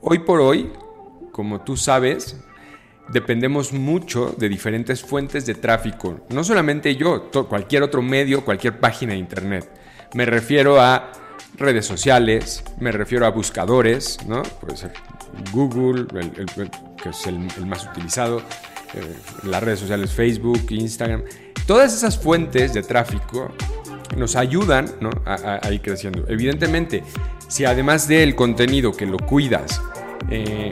hoy por hoy, como tú sabes, dependemos mucho de diferentes fuentes de tráfico. No solamente yo, cualquier otro medio, cualquier página de internet. Me refiero a redes sociales, me refiero a buscadores, ¿no? Puede ser Google, que es el, más utilizado, eh, las redes sociales Facebook, Instagram. Todas esas fuentes de tráfico nos ayudan a, ir creciendo. Evidentemente, si además del contenido que lo cuidas, eh,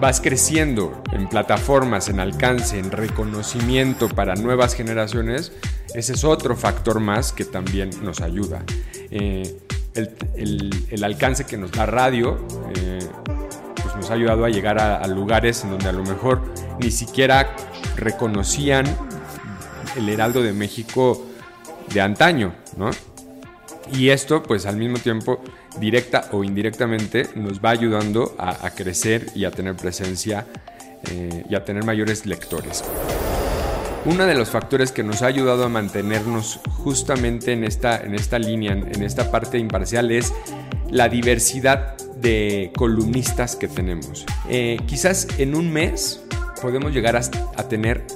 vas creciendo en plataformas, en alcance, en reconocimiento para nuevas generaciones, ese es otro factor más que también nos ayuda. Eh, el, alcance que nos da radio eh, pues nos ha ayudado a llegar a, lugares en donde a lo mejor ni siquiera reconocían el Heraldo de México de antaño, ¿no? Y esto, pues al mismo tiempo, directa o indirectamente, nos va ayudando a, crecer y a tener presencia eh, y a tener mayores lectores. Uno de los factores que nos ha ayudado a mantenernos justamente en esta, en esta línea, en esta parte imparcial, es la diversidad de columnistas que tenemos. Eh, quizás en un mes podemos llegar a, a tener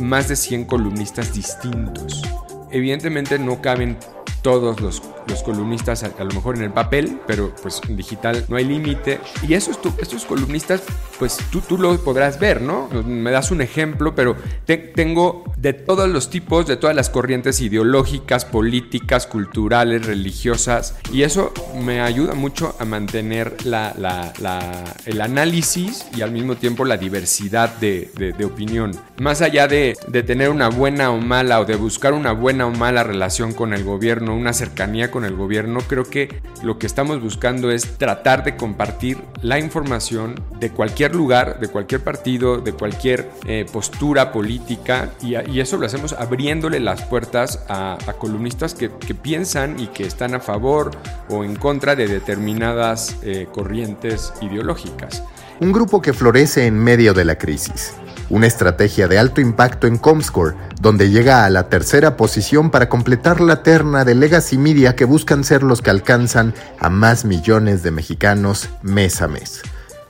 más de 100 columnistas distintos. Evidentemente no caben todos los, columnistas, a, lo mejor en el papel, pero pues en digital no hay límite. Y esos, estos columnistas, pues tú, tú lo podrás ver, ¿no? Me das un ejemplo, pero tengo de todos los tipos, de todas las corrientes ideológicas, políticas, culturales, religiosas, y eso me ayuda mucho a mantener el análisis y al mismo tiempo la diversidad de, de opinión. Más allá de, de tener una buena o mala o de buscar una buena o mala relación con el gobierno, una cercanía con el gobierno, creo que lo que estamos buscando es tratar de compartir la información de cualquier lugar, de cualquier partido, de cualquier eh, postura política y, eso lo hacemos abriéndole las puertas a, columnistas que, piensan y que están a favor o en contra de determinadas eh, corrientes ideológicas. Un grupo que florece en medio de la crisis una estrategia de alto impacto en Comscore, donde llega a la tercera posición para completar la terna de Legacy Media que buscan ser los que alcanzan a más millones de mexicanos mes a mes.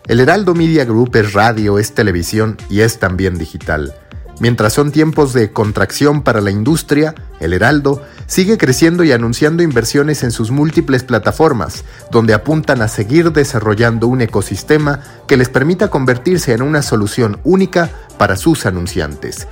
El Heraldo Media Group es radio, es televisión y es también digital. Mientras son tiempos de contracción para la industria, el Heraldo sigue creciendo y anunciando inversiones en sus múltiples plataformas, donde apuntan a seguir desarrollando un ecosistema que les permita convertirse en una solución única para sus anunciantes.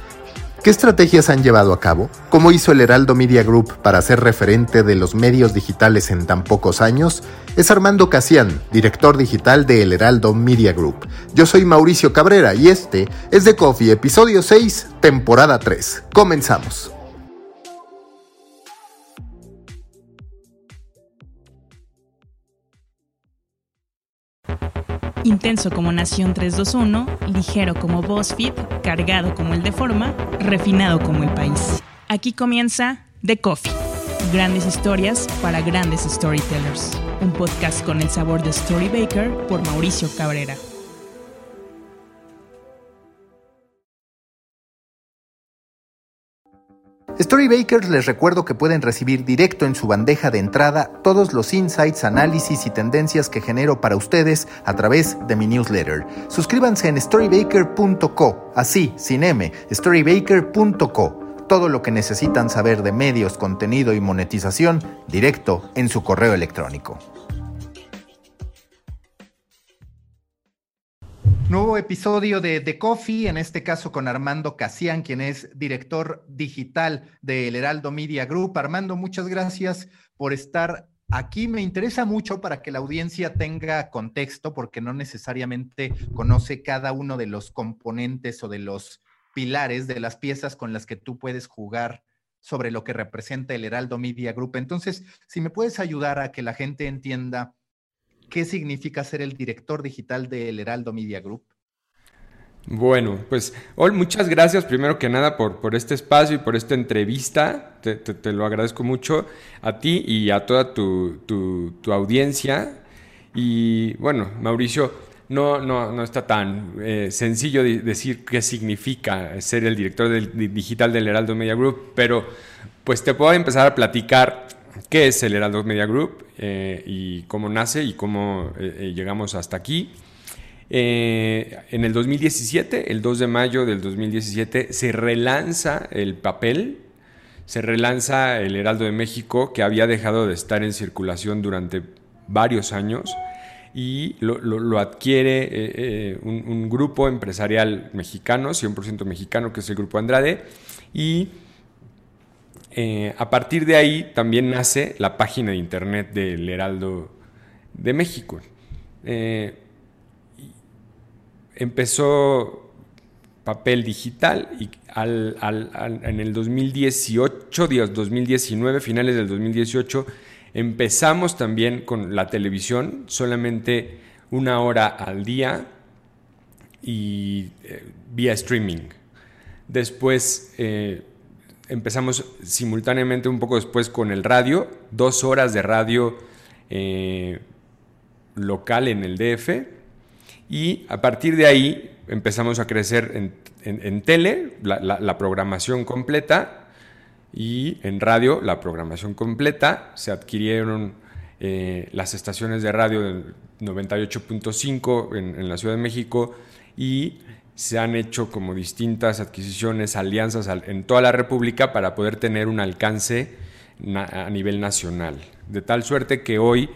¿Qué estrategias han llevado a cabo? ¿Cómo hizo el Heraldo Media Group para ser referente de los medios digitales en tan pocos años? Es Armando Casian, director digital de El Heraldo Media Group. Yo soy Mauricio Cabrera y este es The Coffee, episodio 6, temporada 3. Comenzamos. Intenso como Nación 321, ligero como BuzzFeed, cargado como el de Forma, refinado como el país. Aquí comienza The Coffee. Grandes historias para grandes storytellers. Un podcast con el sabor de Storybaker por Mauricio Cabrera. Storybakers les recuerdo que pueden recibir directo en su bandeja de entrada todos los insights, análisis y tendencias que genero para ustedes a través de mi newsletter. Suscríbanse en storybaker.co, así, sin M, storybaker.co. Todo lo que necesitan saber de medios, contenido y monetización directo en su correo electrónico. Nuevo episodio de The Coffee, en este caso con Armando Casian, quien es director digital del Heraldo Media Group. Armando, muchas gracias por estar aquí. Me interesa mucho para que la audiencia tenga contexto, porque no necesariamente conoce cada uno de los componentes o de los pilares de las piezas con las que tú puedes jugar sobre lo que representa el Heraldo Media Group. Entonces, si me puedes ayudar a que la gente entienda qué significa ser el director digital del Heraldo Media Group. Bueno, pues Ol, muchas gracias primero que nada por, por este espacio y por esta entrevista. Te, lo agradezco mucho a ti y a toda tu, tu, audiencia. Y bueno, Mauricio, no, no, no está tan eh, sencillo decir qué significa ser el director del, digital del Heraldo Media Group, pero pues te puedo empezar a platicar qué es el Heraldo Media Group eh, y cómo nace y cómo eh, llegamos hasta aquí. en el 2017, el 2 de mayo del 2017, se relanza el papel, se relanza el Heraldo de México, que había dejado de estar en circulación durante varios años y lo, adquiere un, un, grupo empresarial mexicano, 100% mexicano, que es el Grupo Andrade, y eh, a partir de ahí también nace la página de internet del Heraldo de México. Eh, empezó papel digital y en el 2018, 2019, finales del 2018, empezamos también con la televisión, solamente una hora al día y eh, vía streaming. Después empezamos simultáneamente un poco después con el radio, dos horas de radio eh, local en el DF y a partir de ahí empezamos a crecer en, tele, la, programación completa y en radio la programación completa. Se adquirieron eh, las estaciones de radio del 98.5 en, en la Ciudad de México y se han hecho como distintas adquisiciones, alianzas en toda la República para poder tener un alcance a nivel nacional. De tal suerte que hoy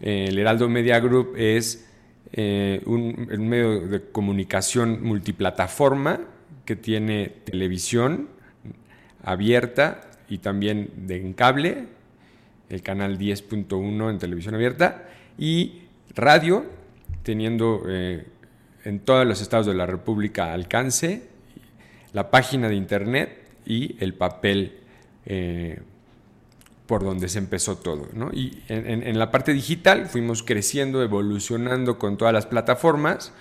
eh, el Heraldo Media Group es eh, un, medio de comunicación multiplataforma que tiene televisión abierta y también de en cable, el canal 10.1 en televisión abierta, y radio, teniendo eh, en todos los estados de la República alcance, la página de internet y el papel eh, por donde se empezó todo. Y en, la parte digital fuimos creciendo, evolucionando con todas las plataformas,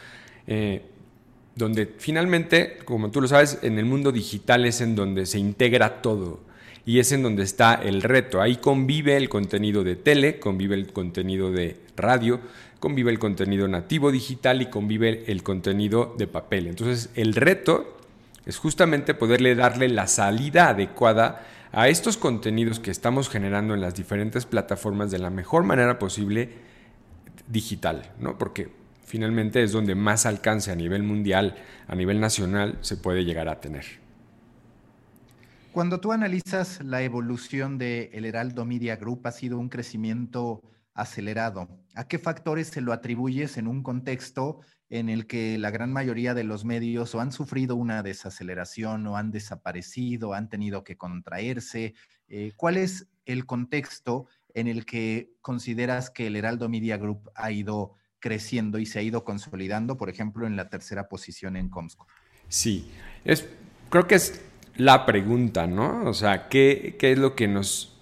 eh, donde finalmente, como tú lo sabes, en el mundo digital es en donde se integra todo y es en donde está el reto. Ahí convive el contenido de tele, convive el contenido de radio, convive el contenido nativo digital y convive el contenido de papel. Entonces, el reto es justamente poderle darle la salida adecuada a estos contenidos que estamos generando en las diferentes plataformas de la mejor manera posible digital, ¿no? Porque finalmente es donde más alcance a nivel mundial, a nivel nacional, se puede llegar a tener. Cuando tú analizas la evolución de El Heraldo Media Group, ha sido un crecimiento acelerado. ¿A qué factores se lo atribuyes en un contexto en el que la gran mayoría de los medios o han sufrido una desaceleración o han desaparecido, han tenido que contraerse? Eh, ¿Cuál es el contexto en el que consideras que el Heraldo Media Group ha ido creciendo y se ha ido consolidando, por ejemplo, en la tercera posición en Comsco? Sí, es, creo que es la pregunta, ¿no? O sea, ¿qué, qué es lo que nos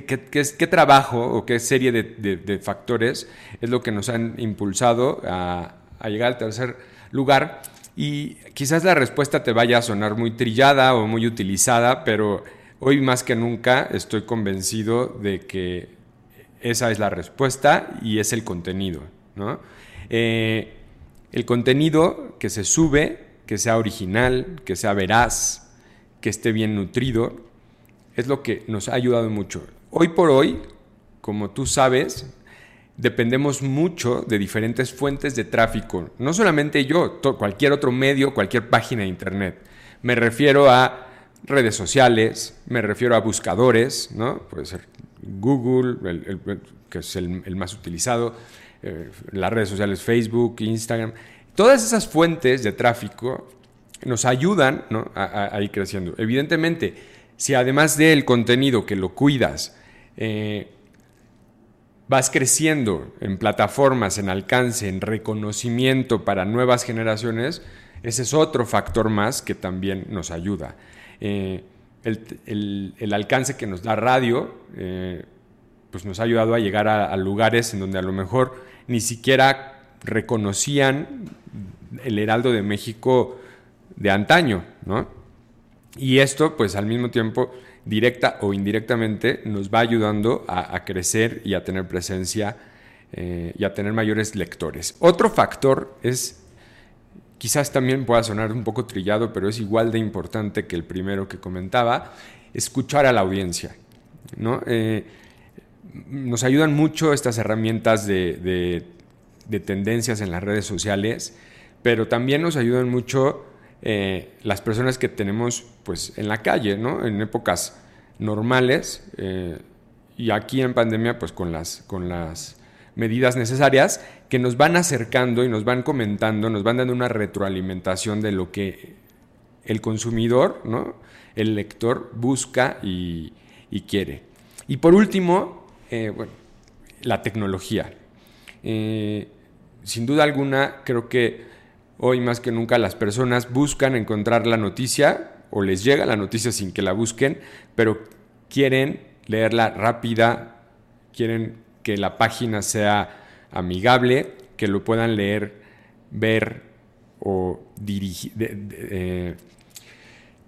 ¿Qué, trabajo o qué serie de, factores es lo que nos han impulsado a, llegar al tercer lugar? Y quizás la respuesta te vaya a sonar muy trillada o muy utilizada, pero hoy más que nunca estoy convencido de que esa es la respuesta y es el contenido. Eh, el contenido que se sube, que sea original, que sea veraz, que esté bien nutrido, es lo que nos ha ayudado mucho. Hoy por hoy, como tú sabes, dependemos mucho de diferentes fuentes de tráfico. No solamente yo, cualquier otro medio, cualquier página de internet. Me refiero a redes sociales, me refiero a buscadores, ¿no? Puede ser Google, que es el, más utilizado, eh, las redes sociales Facebook, Instagram. Todas esas fuentes de tráfico nos ayudan a, a ir creciendo. Evidentemente, si además del contenido que lo cuidas, eh, vas creciendo en plataformas, en alcance, en reconocimiento para nuevas generaciones, ese es otro factor más que también nos ayuda. Eh, el, alcance que nos da radio, eh, pues nos ha ayudado a llegar a, lugares en donde a lo mejor ni siquiera reconocían el Heraldo de México de antaño, Y esto, pues al mismo tiempo, directa o indirectamente, nos va ayudando a, crecer y a tener presencia eh, y a tener mayores lectores. Otro factor es, quizás también pueda sonar un poco trillado, pero es igual de importante que el primero que comentaba, escuchar a la audiencia. ¿no? Eh, nos ayudan mucho estas herramientas de, tendencias en las redes sociales, pero también nos ayudan mucho eh, las personas que tenemos pues, en la calle, ¿no? en épocas normales eh, y aquí en pandemia pues con las, con las medidas necesarias que nos van acercando y nos van comentando, nos van dando una retroalimentación de lo que el consumidor, ¿no? el lector busca y, quiere. Y por último, eh, la tecnología. Sin duda alguna, creo que hoy más que nunca las personas buscan encontrar la noticia o les llega la noticia sin que la busquen, pero quieren leerla rápida, quieren que la página sea amigable, que lo puedan leer, ver o dirigir, de,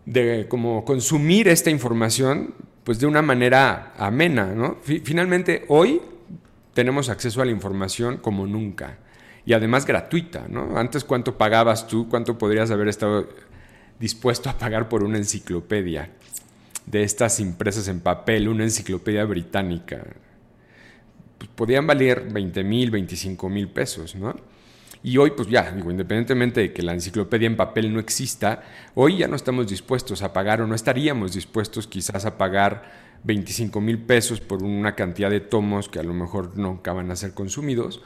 de, como consumir esta información pues de una manera amena, ¿no? Finalmente, hoy tenemos acceso a la información como nunca y además gratuita, ¿no? Antes, ¿cuánto pagabas tú? ¿Cuánto podrías haber estado dispuesto a pagar por una enciclopedia de estas impresas en papel, una enciclopedia británica? Pues podían valer 20 mil, 25 mil pesos, ¿no? Y hoy, pues ya, digo, independientemente de que la enciclopedia en papel no exista, hoy ya no estamos dispuestos a pagar o no estaríamos dispuestos quizás a pagar 25 mil pesos por una cantidad de tomos que a lo mejor nunca van a ser consumidos,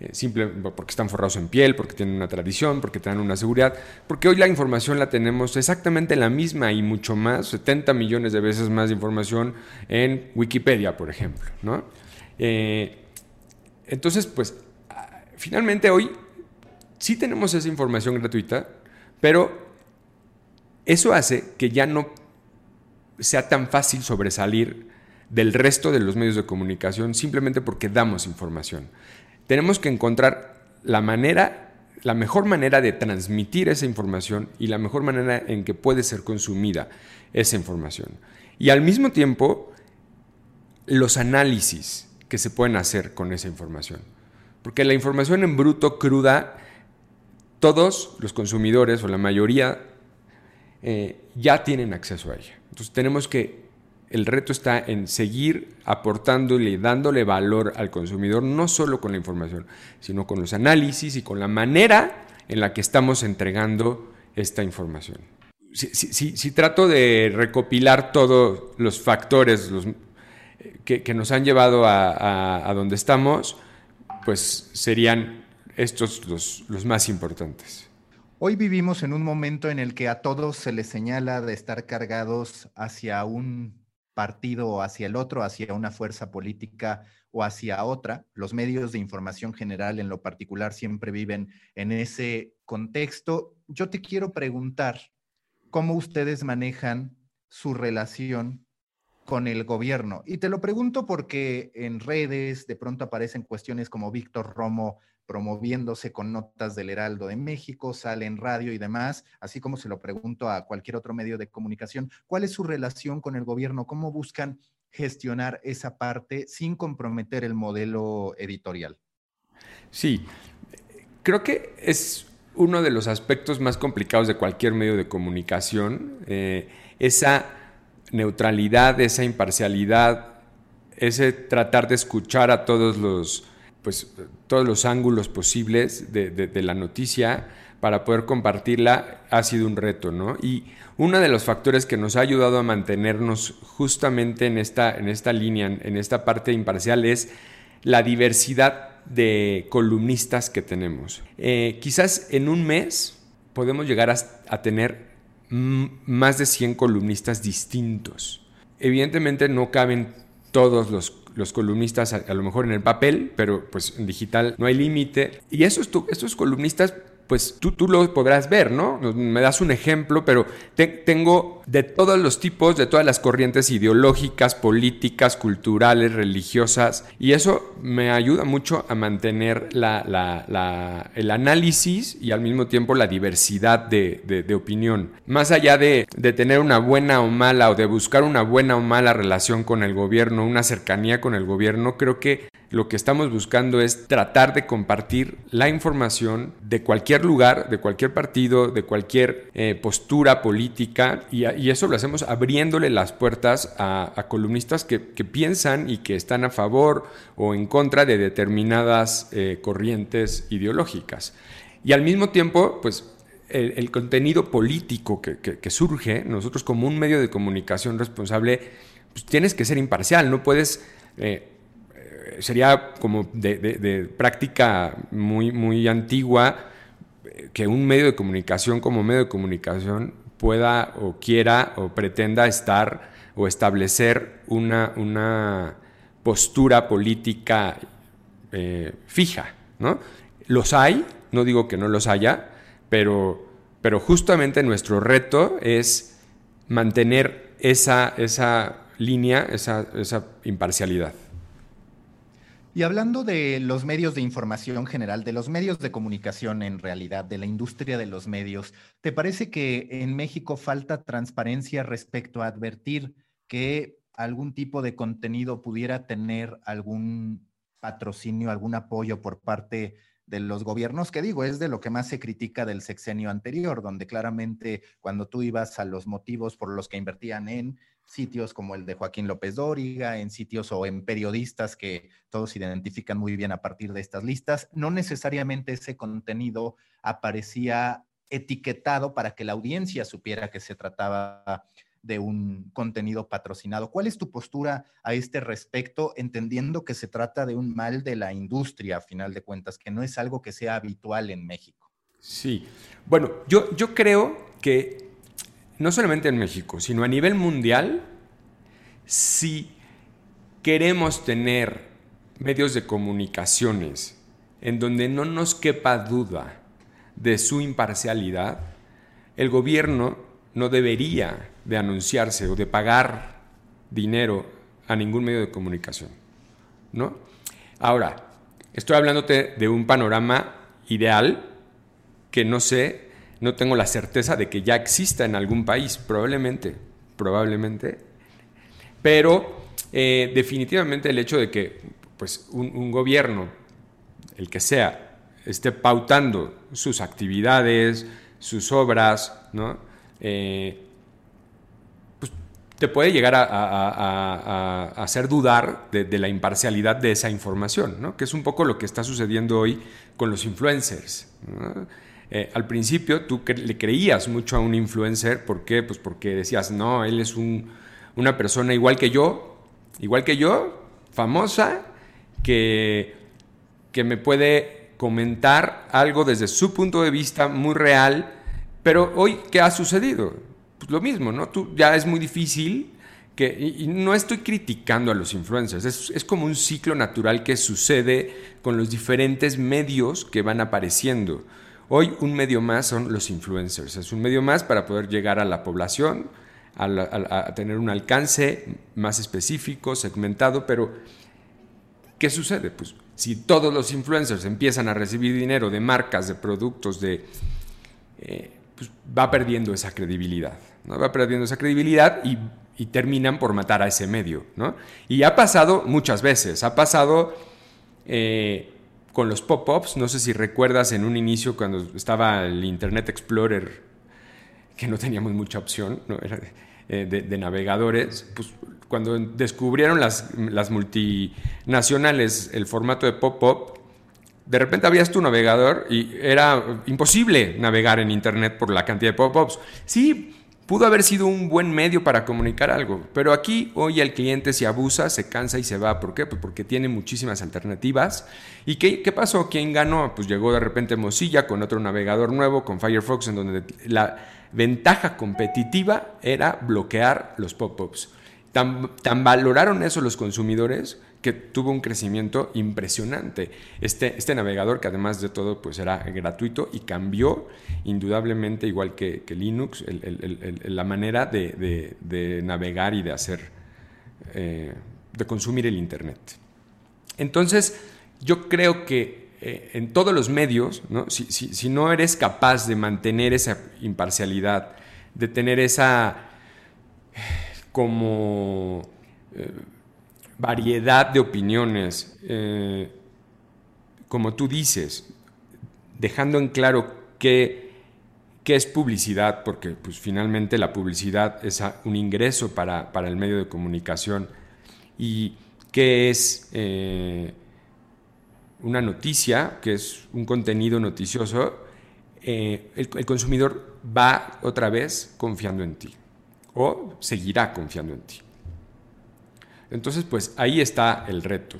eh, simplemente porque están forrados en piel, porque tienen una tradición, porque tienen una seguridad, porque hoy la información la tenemos exactamente la misma y mucho más, 70 millones de veces más de información en Wikipedia, por ejemplo, ¿no? Eh, entonces, pues, ah, finalmente hoy sí tenemos esa información gratuita, pero eso hace que ya no sea tan fácil sobresalir del resto de los medios de comunicación simplemente porque damos información. Tenemos que encontrar la manera, la mejor manera de transmitir esa información y la mejor manera en que puede ser consumida esa información. Y al mismo tiempo, los análisis que se pueden hacer con esa información. Porque la información en bruto, cruda, todos los consumidores o la mayoría eh, ya tienen acceso a ella. Entonces tenemos que, el reto está en seguir aportándole dándole valor al consumidor, no solo con la información, sino con los análisis y con la manera en la que estamos entregando esta información. Si, trato de recopilar todos los factores que, nos han llevado a, a donde estamos, pues serían estos los, los más importantes. Hoy vivimos en un momento en el que a todos se les señala de estar cargados hacia un partido o hacia el otro, hacia una fuerza política o hacia otra. Los medios de información general en lo particular siempre viven en ese contexto. Yo te quiero preguntar cómo ustedes manejan su relación con el gobierno. Y te lo pregunto porque en redes de pronto aparecen cuestiones como Víctor Romo promoviéndose con notas del Heraldo de México, sale en radio y demás, así como se lo pregunto a cualquier otro medio de comunicación, ¿cuál es su relación con el gobierno? ¿Cómo buscan gestionar esa parte sin comprometer el modelo editorial? Sí, creo que es uno de los aspectos más complicados de cualquier medio de comunicación, eh, esa neutralidad, esa imparcialidad, ese tratar de escuchar a todos los pues, todos los ángulos posibles de, la noticia para poder compartirla ha sido un reto, ¿no? Y uno de los factores que nos ha ayudado a mantenernos justamente en esta, en esta línea, en esta parte imparcial, es la diversidad de columnistas que tenemos. Eh, quizás en un mes podemos llegar a, tener más de 100 columnistas distintos. Evidentemente no caben todos los los columnistas a, lo mejor en el papel, pero pues en digital no hay límite. Y esos, estos columnistas pues tú, tú lo podrás ver, ¿no? Me das un ejemplo, pero tengo de todos los tipos, de todas las corrientes ideológicas, políticas, culturales, religiosas, y eso me ayuda mucho a mantener el análisis y al mismo tiempo la diversidad de, opinión. Más allá de, de tener una buena o mala o de buscar una buena o mala relación con el gobierno, una cercanía con el gobierno, creo que lo que estamos buscando es tratar de compartir la información de cualquier lugar, de cualquier partido, de cualquier eh, postura política y eso lo hacemos abriéndole las puertas a, columnistas que, piensan y que están a favor o en contra de determinadas eh, corrientes ideológicas. Y al mismo tiempo, pues el, contenido político que, surge, nosotros como un medio de comunicación responsable, pues tienes que ser imparcial, no puedes... Eh, eh, sería como de, práctica muy, muy antigua que un medio de comunicación como medio de comunicación pueda o quiera o pretenda estar o establecer una, una postura política eh, fija. ¿no? Los hay, no digo que no los haya, pero, pero justamente nuestro reto es mantener esa, esa línea, esa, esa imparcialidad. Y hablando de los medios de información general, de los medios de comunicación en realidad, de la industria de los medios, ¿te parece que en México falta transparencia respecto a advertir que algún tipo de contenido pudiera tener algún patrocinio, algún apoyo por parte de los gobiernos, que digo, es de lo que más se critica del sexenio anterior, donde claramente cuando tú ibas a los motivos por los que invertían en sitios como el de Joaquín López Dóriga, en sitios o en periodistas que todos identifican muy bien a partir de estas listas, no necesariamente ese contenido aparecía etiquetado para que la audiencia supiera que se trataba de un contenido patrocinado. ¿Cuál es tu postura a este respecto, entendiendo que se trata de un mal de la industria, a final de cuentas, que no es algo que sea habitual en México? Sí, bueno, yo, yo creo que no solamente en México, sino a nivel mundial, si queremos tener medios de comunicaciones en donde no nos quepa duda de su imparcialidad, el gobierno no debería de anunciarse o de pagar dinero a ningún medio de comunicación. ¿no? Ahora, estoy hablándote de un panorama ideal que no sé no tengo la certeza de que ya exista en algún país, probablemente, probablemente. Pero eh, definitivamente el hecho de que pues, un, gobierno, el que sea, esté pautando sus actividades, sus obras, ¿no? Eh, pues, te puede llegar a, hacer dudar de, la imparcialidad de esa información, ¿no? que es un poco lo que está sucediendo hoy con los influencers. ¿no? Eh, al principio tú le creías mucho a un influencer, ¿por qué? Pues porque decías, no, él es una persona igual que yo, igual que yo, famosa, que, que me puede comentar algo desde su punto de vista muy real, pero hoy, ¿qué ha sucedido? Pues lo mismo, ¿no? Tú, ya es muy difícil que, y, no estoy criticando a los influencers, es, es, como un ciclo natural que sucede con los diferentes medios que van apareciendo. Hoy un medio más son los influencers. Es un medio más para poder llegar a la población, a, tener un alcance más específico, segmentado, pero ¿qué sucede? Pues si todos los influencers empiezan a recibir dinero de marcas, de productos, de... Eh, pues va perdiendo esa credibilidad, ¿no? Va perdiendo esa credibilidad y, terminan por matar a ese medio, ¿no? Y ha pasado muchas veces, ha pasado... Eh, con los pop-ups. No sé si recuerdas en un inicio cuando estaba el Internet Explorer, que no teníamos mucha opción eh, de, navegadores, pues cuando descubrieron las, las multinacionales el formato de pop-up, de repente abrías tu navegador y era imposible navegar en Internet por la cantidad de pop-ups. Sí, Pudo haber sido un buen medio para comunicar algo, pero aquí hoy el cliente se abusa, se cansa y se va. ¿Por qué? Pues porque tiene muchísimas alternativas. ¿Y qué, pasó? ¿Quién ganó? Pues llegó de repente Mozilla con otro navegador nuevo, con Firefox, en donde la ventaja competitiva era bloquear los pop-ups. Tan valoraron eso los consumidores que tuvo un crecimiento impresionante. Este, este navegador, que además de todo pues era gratuito y cambió indudablemente, igual que, Linux, la manera de, navegar y de hacer, eh, de consumir el Internet. Entonces, yo creo que eh, en todos los medios, Si, no eres capaz de mantener esa imparcialidad, de tener esa eh, como variedad de opiniones, eh, como tú dices, dejando en claro qué, es publicidad, porque pues, finalmente la publicidad es un ingreso para, el medio de comunicación y qué es eh, una noticia, que es un contenido noticioso, eh, el, consumidor va otra vez confiando en ti o seguirá confiando en ti. Entonces, pues ahí está el reto.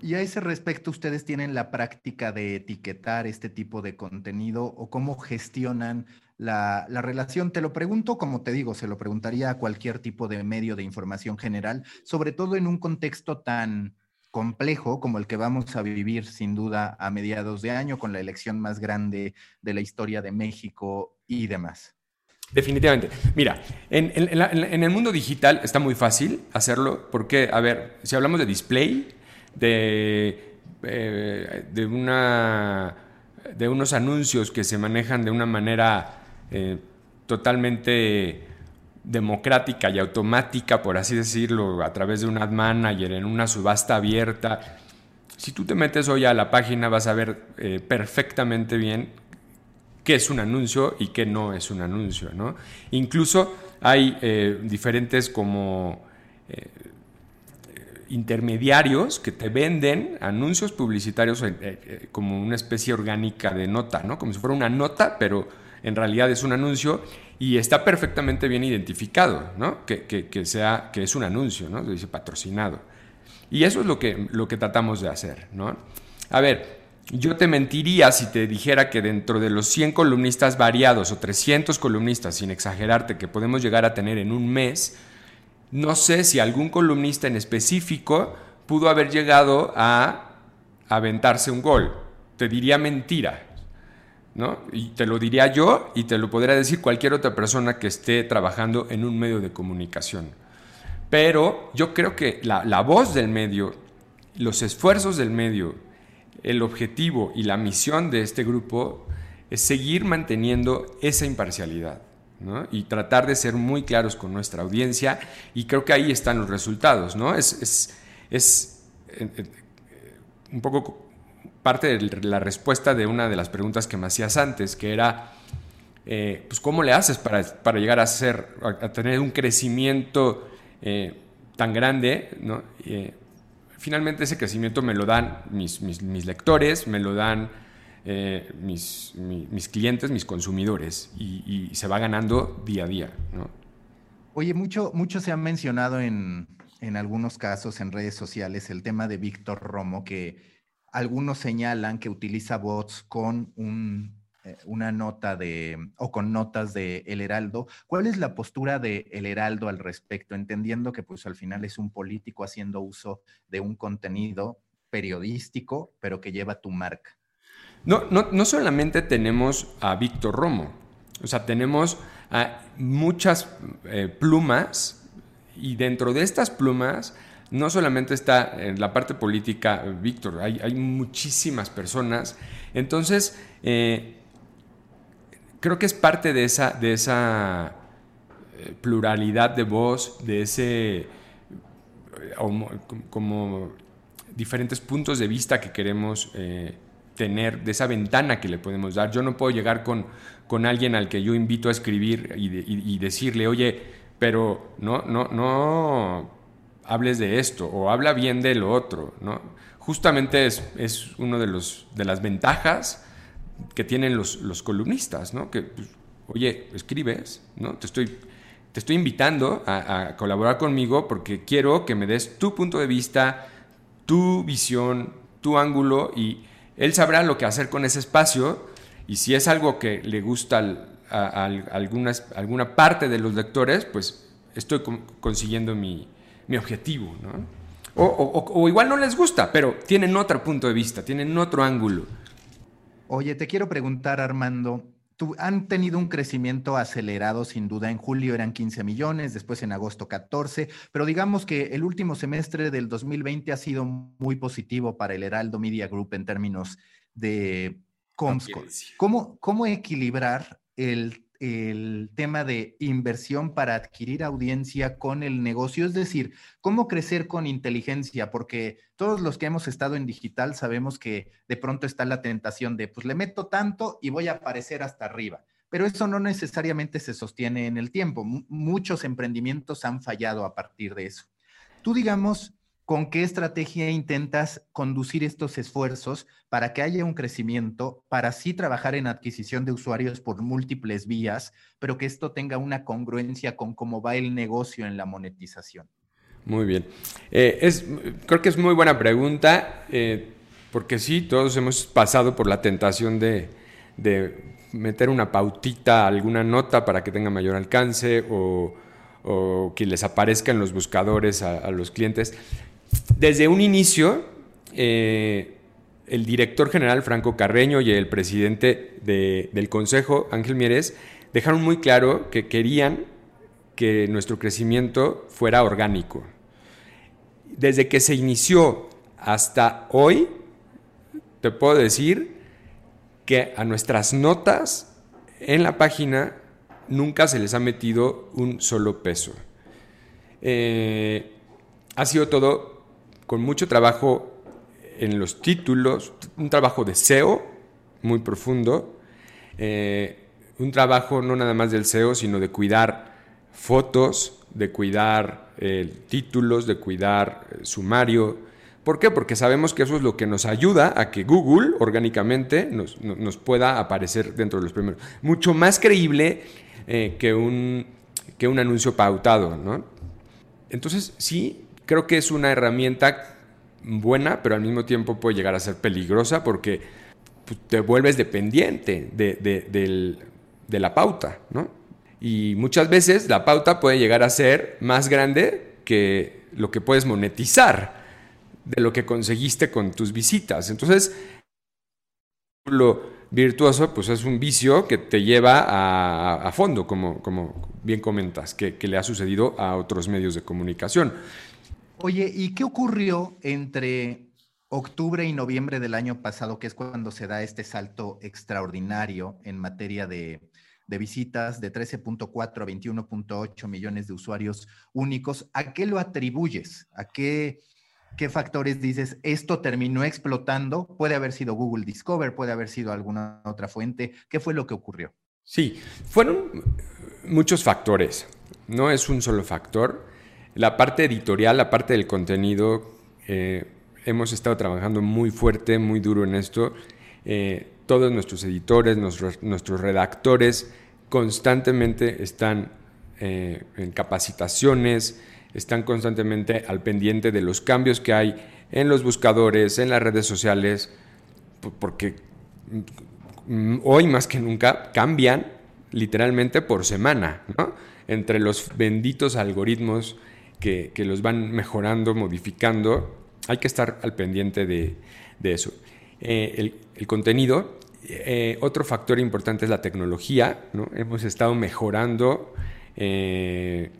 Y a ese respecto, ¿ustedes tienen la práctica de etiquetar este tipo de contenido o cómo gestionan la, la, relación? Te lo pregunto, como te digo, se lo preguntaría a cualquier tipo de medio de información general, sobre todo en un contexto tan complejo como el que vamos a vivir sin duda a mediados de año con la elección más grande de la historia de México y demás. Definitivamente. Mira, en, el mundo digital está muy fácil hacerlo porque, a ver, si hablamos de display, de, eh, de, una, unos anuncios que se manejan de una manera eh, totalmente democrática y automática, por así decirlo, a través de un ad manager en una subasta abierta. Si tú te metes hoy a la página vas a ver eh, perfectamente bien qué es un anuncio y qué no es un anuncio. Incluso hay diferentes como intermediarios que te venden anuncios publicitarios eh, eh, como una especie orgánica de nota, ¿no? Como si fuera una nota, pero en realidad es un anuncio y está perfectamente bien identificado, ¿no? Que, sea, que es un anuncio, ¿no? Dice patrocinado. Y eso es lo que, lo que tratamos de hacer, ¿no? A ver, yo te mentiría si te dijera que dentro de los 100 columnistas variados o 300 columnistas, sin exagerarte, que podemos llegar a tener en un mes, no sé si algún columnista en específico pudo haber llegado a aventarse un gol. Te diría mentira. ¿no? Y te lo diría yo y te lo podría decir cualquier otra persona que esté trabajando en un medio de comunicación. Pero yo creo que la, la voz del medio, los esfuerzos del medio, el objetivo y la misión de este grupo es seguir manteniendo esa imparcialidad y tratar de ser muy claros con nuestra audiencia y creo que ahí están los resultados. ¿no? Es, eh, eh, un poco parte de la respuesta de una de las preguntas que me hacías antes, que era, eh, pues, ¿cómo le haces para, para llegar a, ser, a, tener un crecimiento tan grande? ¿no? Finalmente ese crecimiento me lo dan mis, mis, lectores, me lo dan eh, mis, mis, clientes, mis consumidores, y, se va ganando día a día. Oye, mucho, mucho se ha mencionado en, en algunos casos en redes sociales el tema de Víctor Romo, que algunos señalan que utiliza bots con un, una nota de, o con notas de El Heraldo. ¿Cuál es la postura de El Heraldo al respecto? Entendiendo que pues al final es un político haciendo uso de un contenido periodístico, pero que lleva tu marca. No, no, solamente tenemos a Víctor Romo, o sea, tenemos a muchas eh, plumas y dentro de estas plumas no solamente está en la parte política Víctor, hay, muchísimas personas. Entonces, eh, creo que es parte de esa, de esa eh, pluralidad de voz, de ese como, diferentes puntos de vista que queremos tener, de esa ventana que le podemos dar. Yo no puedo llegar con, con alguien al que yo invito a escribir y, decirle, oye, pero no, no, no hables de esto o habla bien de lo otro, ¿no? Justamente es, es uno de, los, de las ventajas que tienen los, los columnistas, ¿no? Que, pues, oye, escribes, ¿no? Te estoy, te estoy invitando a, colaborar conmigo porque quiero que me des tu punto de vista, tu visión, tu ángulo y él sabrá lo que hacer con ese espacio y si es algo que le gusta a, alguna parte de los lectores, pues estoy consiguiendo mi, objetivo. ¿no? O, igual no les gusta, pero tienen otro punto de vista, tienen otro ángulo. Oye, te quiero preguntar, Armando, han tenido un crecimiento acelerado, sin duda. En julio eran 15 millones, después en agosto 14, pero digamos que el último semestre del 2020 ha sido muy positivo para el Heraldo Media Group en términos de Comscore. ¿Cómo, ¿Cómo equilibrar el, el tema de inversión para adquirir audiencia con el negocio, es decir, cómo crecer con inteligencia, porque todos los que hemos estado en digital sabemos que de pronto está la tentación de, pues le meto tanto y voy a aparecer hasta arriba, pero eso no necesariamente se sostiene en el tiempo. muchos emprendimientos han fallado a partir de eso. Tú digamos, ¿Con qué estrategia intentas conducir estos esfuerzos para que haya un crecimiento, para sí trabajar en adquisición de usuarios por múltiples vías, pero que esto tenga una congruencia con cómo va el negocio en la monetización? Muy bien. Eh, es, creo que es muy buena pregunta, eh, porque sí, todos hemos pasado por la tentación de, meter una pautita, alguna nota para que tenga mayor alcance o, que les aparezca en los buscadores a los clientes desde un inicio, eh, el director general Franco Carreño y el presidente del Consejo, Ángel Mieres, dejaron muy claro que querían que nuestro crecimiento fuera orgánico. Desde que se inició hasta hoy, te puedo decir que a nuestras notas en la página nunca se les ha metido un solo peso. Eh, ha sido todo con mucho trabajo en los títulos, un trabajo de SEO muy profundo, eh, un trabajo no nada más del SEO, sino de cuidar fotos, de cuidar eh, títulos, de cuidar eh, sumario. ¿Por qué? Porque sabemos que eso es lo que nos ayuda a que Google orgánicamente nos, pueda aparecer dentro de los primeros. Mucho más creíble que, un, que un anuncio pautado, ¿no? Entonces, sí, creo que es una herramienta buena, pero al mismo tiempo puede llegar a ser peligrosa porque pues, te vuelves dependiente de, la pauta, ¿no? Y muchas veces la pauta puede llegar a ser más grande que lo que puedes monetizar de lo que conseguiste con tus visitas. Entonces, lo virtuoso, pues es un vicio que te lleva a, fondo, como, como bien comentas, que le ha sucedido a otros medios de comunicación. Oye, ¿y qué ocurrió entre octubre y noviembre del año pasado, que es cuando se da este salto extraordinario en materia de, visitas de 13.4 a 21.8 millones de usuarios únicos? ¿A qué lo atribuyes? ¿A qué, qué factores dices, esto terminó explotando? Puede haber sido Google Discover, puede haber sido alguna otra fuente. ¿Qué fue lo que ocurrió? Sí, fueron muchos factores. No es un solo factor. La parte editorial, la parte del contenido, eh, hemos estado trabajando muy fuerte, muy duro en esto. Eh, todos nuestros editores, nuestros, redactores constantemente están eh, en capacitaciones, están constantemente al pendiente de los cambios que hay en los buscadores, en las redes sociales, porque mm, hoy más que nunca cambian literalmente por semana, Entre los benditos algoritmos que, los van mejorando, modificando. Hay que estar al pendiente de, eso. Eh, el, contenido, eh, otro factor importante es la tecnología. Hemos estado mejorando eh,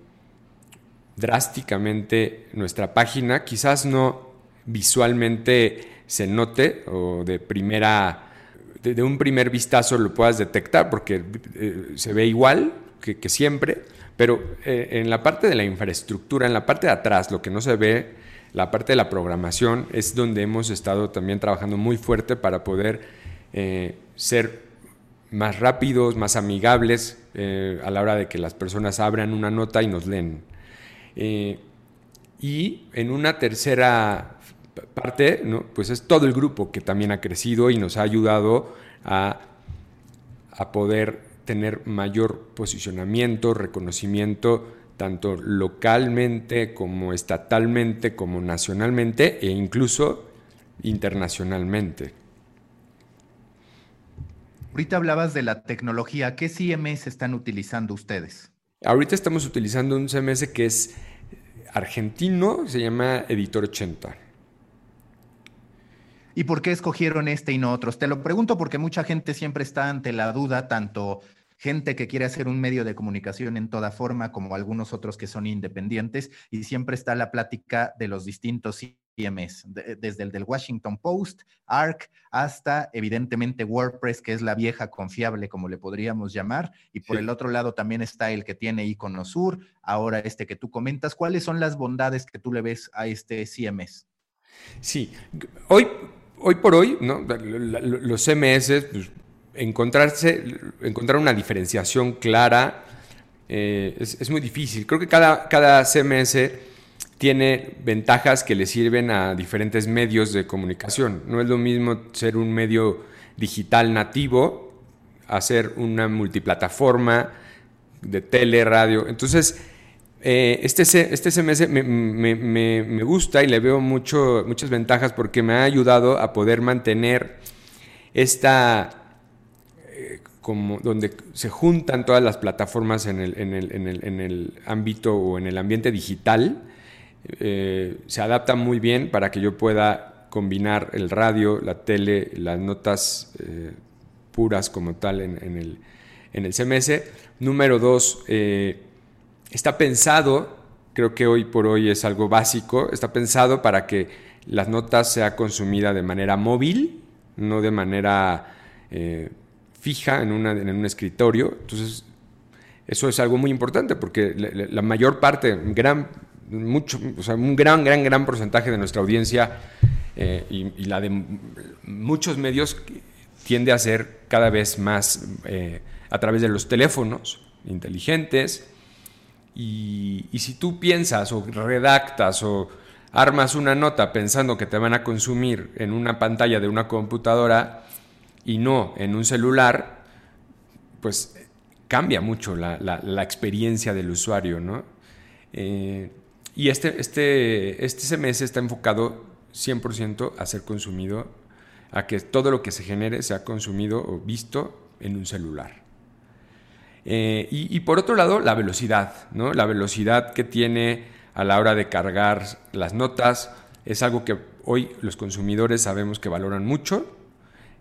drásticamente nuestra página. Quizás no visualmente se note o de primera de, un primer vistazo lo puedas detectar porque se ve igual que siempre, pero eh, en la parte de la infraestructura, en la parte de atrás, lo que no se ve, la parte de la programación, es donde hemos estado también trabajando muy fuerte para poder eh, ser más rápidos, más amigables eh, a la hora de que las personas abran una nota y nos leen. y en una tercera parte, pues es todo el grupo que también ha crecido y nos ha ayudado a, a poder tener mayor posicionamiento, reconocimiento, tanto localmente como estatalmente, como nacionalmente e incluso internacionalmente. Ahorita hablabas de la tecnología. ¿Qué CMS están utilizando ustedes? Ahorita estamos utilizando un CMS que es argentino, se llama Editor 80. ¿Y por qué escogieron este y no otros? Te lo pregunto porque mucha gente siempre está ante la duda, tanto gente que quiere hacer un medio de comunicación en toda forma, como algunos otros que son independientes, y siempre está la plática de los distintos CMS, desde el del Washington Post, ARC, hasta evidentemente WordPress, que es la vieja confiable, como le podríamos llamar. Y por el otro lado también está el que tiene Iconosur, ahora este que tú comentas. ¿Cuáles son las bondades que tú le ves a este CMS? Sí, hoy, hoy por hoy, ¿no? los CMS, pues, encontrarse, encontrar una diferenciación clara eh, es, muy difícil. Creo que cada, cada CMS tiene ventajas que le sirven a diferentes medios de comunicación. No es lo mismo ser un medio digital nativo, hacer una multiplataforma de tele, radio. Entonces, eh, este, este CMS me, me, gusta y le veo mucho, muchas ventajas porque me ha ayudado a poder mantener esta donde se juntan todas las plataformas en el ámbito o en el ambiente digital, eh, se adapta muy bien para que yo pueda combinar el radio, la tele, las notas eh, puras como tal en, el, en el CMS. Número dos, eh, está pensado, creo que hoy por hoy es algo básico, está pensado para que las notas sea consumida de manera móvil, no de manera fija en, un escritorio. Entonces, eso es algo muy importante porque la, mayor parte, gran, mucho, o sea, un gran, gran, gran porcentaje de nuestra audiencia eh, y, la de muchos medios tiende a ser cada vez más eh, a través de los teléfonos inteligentes. Y, si tú piensas o redactas o armas una nota pensando que te van a consumir en una pantalla de una computadora, y no en un celular, pues cambia mucho la, experiencia del usuario, ¿no? Eh, y este, este, este CMS está enfocado 100% a ser consumido, a que todo lo que se genere sea consumido o visto en un celular. Eh, y, y, por otro lado, la velocidad, ¿no? La velocidad que tiene a la hora de cargar las notas es algo que hoy los consumidores sabemos que valoran mucho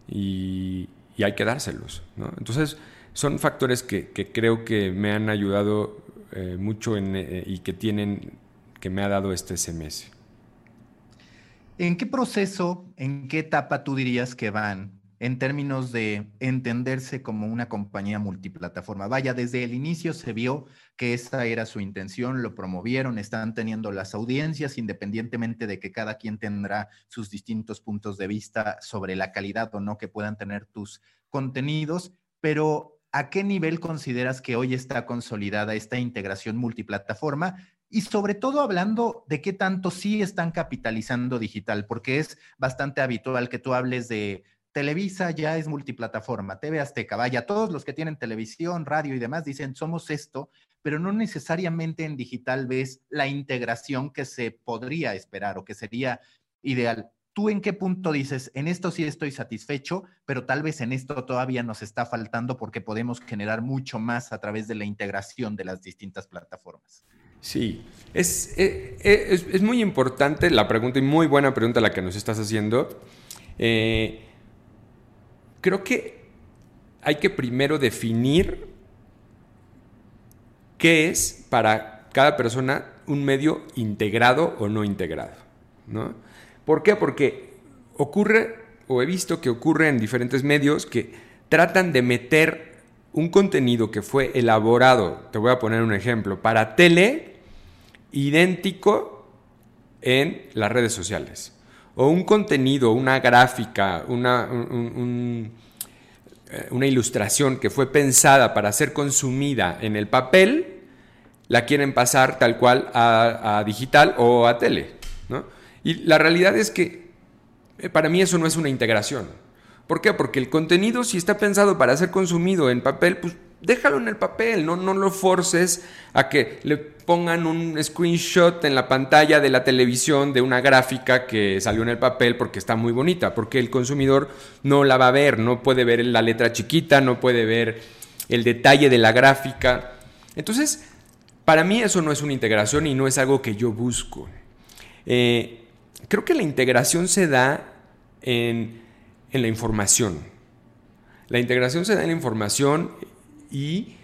y, hay que dárselos. Entonces, son factores que, creo que me han ayudado eh, mucho eh, y que tienen, que me ha dado este SMS. ¿En qué proceso, en qué etapa tú dirías que van en términos de entenderse como una compañía multiplataforma. Vaya, desde el inicio se vio que esa era su intención, lo promovieron, están teniendo las audiencias, independientemente de que cada quien tendrá sus distintos puntos de vista sobre la calidad o no que puedan tener tus contenidos, pero ¿a qué nivel consideras que hoy está consolidada esta integración multiplataforma? Y sobre todo hablando de qué tanto sí están capitalizando digital, porque es bastante habitual que tú hables de Televisa ya es multiplataforma, TV Azteca, vaya, todos los que tienen televisión, radio y demás dicen somos esto, pero no necesariamente en digital ves la integración que se podría esperar o que sería ideal. ¿Tú en qué punto dices, en esto sí estoy satisfecho, pero tal vez en esto todavía nos está faltando porque podemos generar mucho más a través de la integración de las distintas plataformas? Sí, es, eh, eh, es, muy importante la pregunta y muy buena pregunta la que nos estás haciendo. Eh, creo que hay que primero definir qué es para cada persona un medio integrado o no integrado. ¿no? ¿Por qué? Porque ocurre, o he visto que ocurre en diferentes medios, que tratan de meter un contenido que fue elaborado, te voy a poner un ejemplo, para tele, idéntico en las redes sociales o un contenido, una gráfica, una, eh, una ilustración que fue pensada para ser consumida en el papel, la quieren pasar tal cual a, digital o a tele. Y la realidad es que eh, para mí eso no es una integración. ¿Por qué? Porque el contenido, si está pensado para ser consumido en papel, pues déjalo en el papel, no, no lo forces a que le pongan un screenshot en la pantalla de la televisión de una gráfica que salió en el papel porque está muy bonita, porque el consumidor no la va a ver, no puede ver la letra chiquita, no puede ver el detalle de la gráfica. Entonces, para mí eso no es una integración y no es algo que yo busco. Eh, creo que la integración se da en, en la información. La integración se da en la información y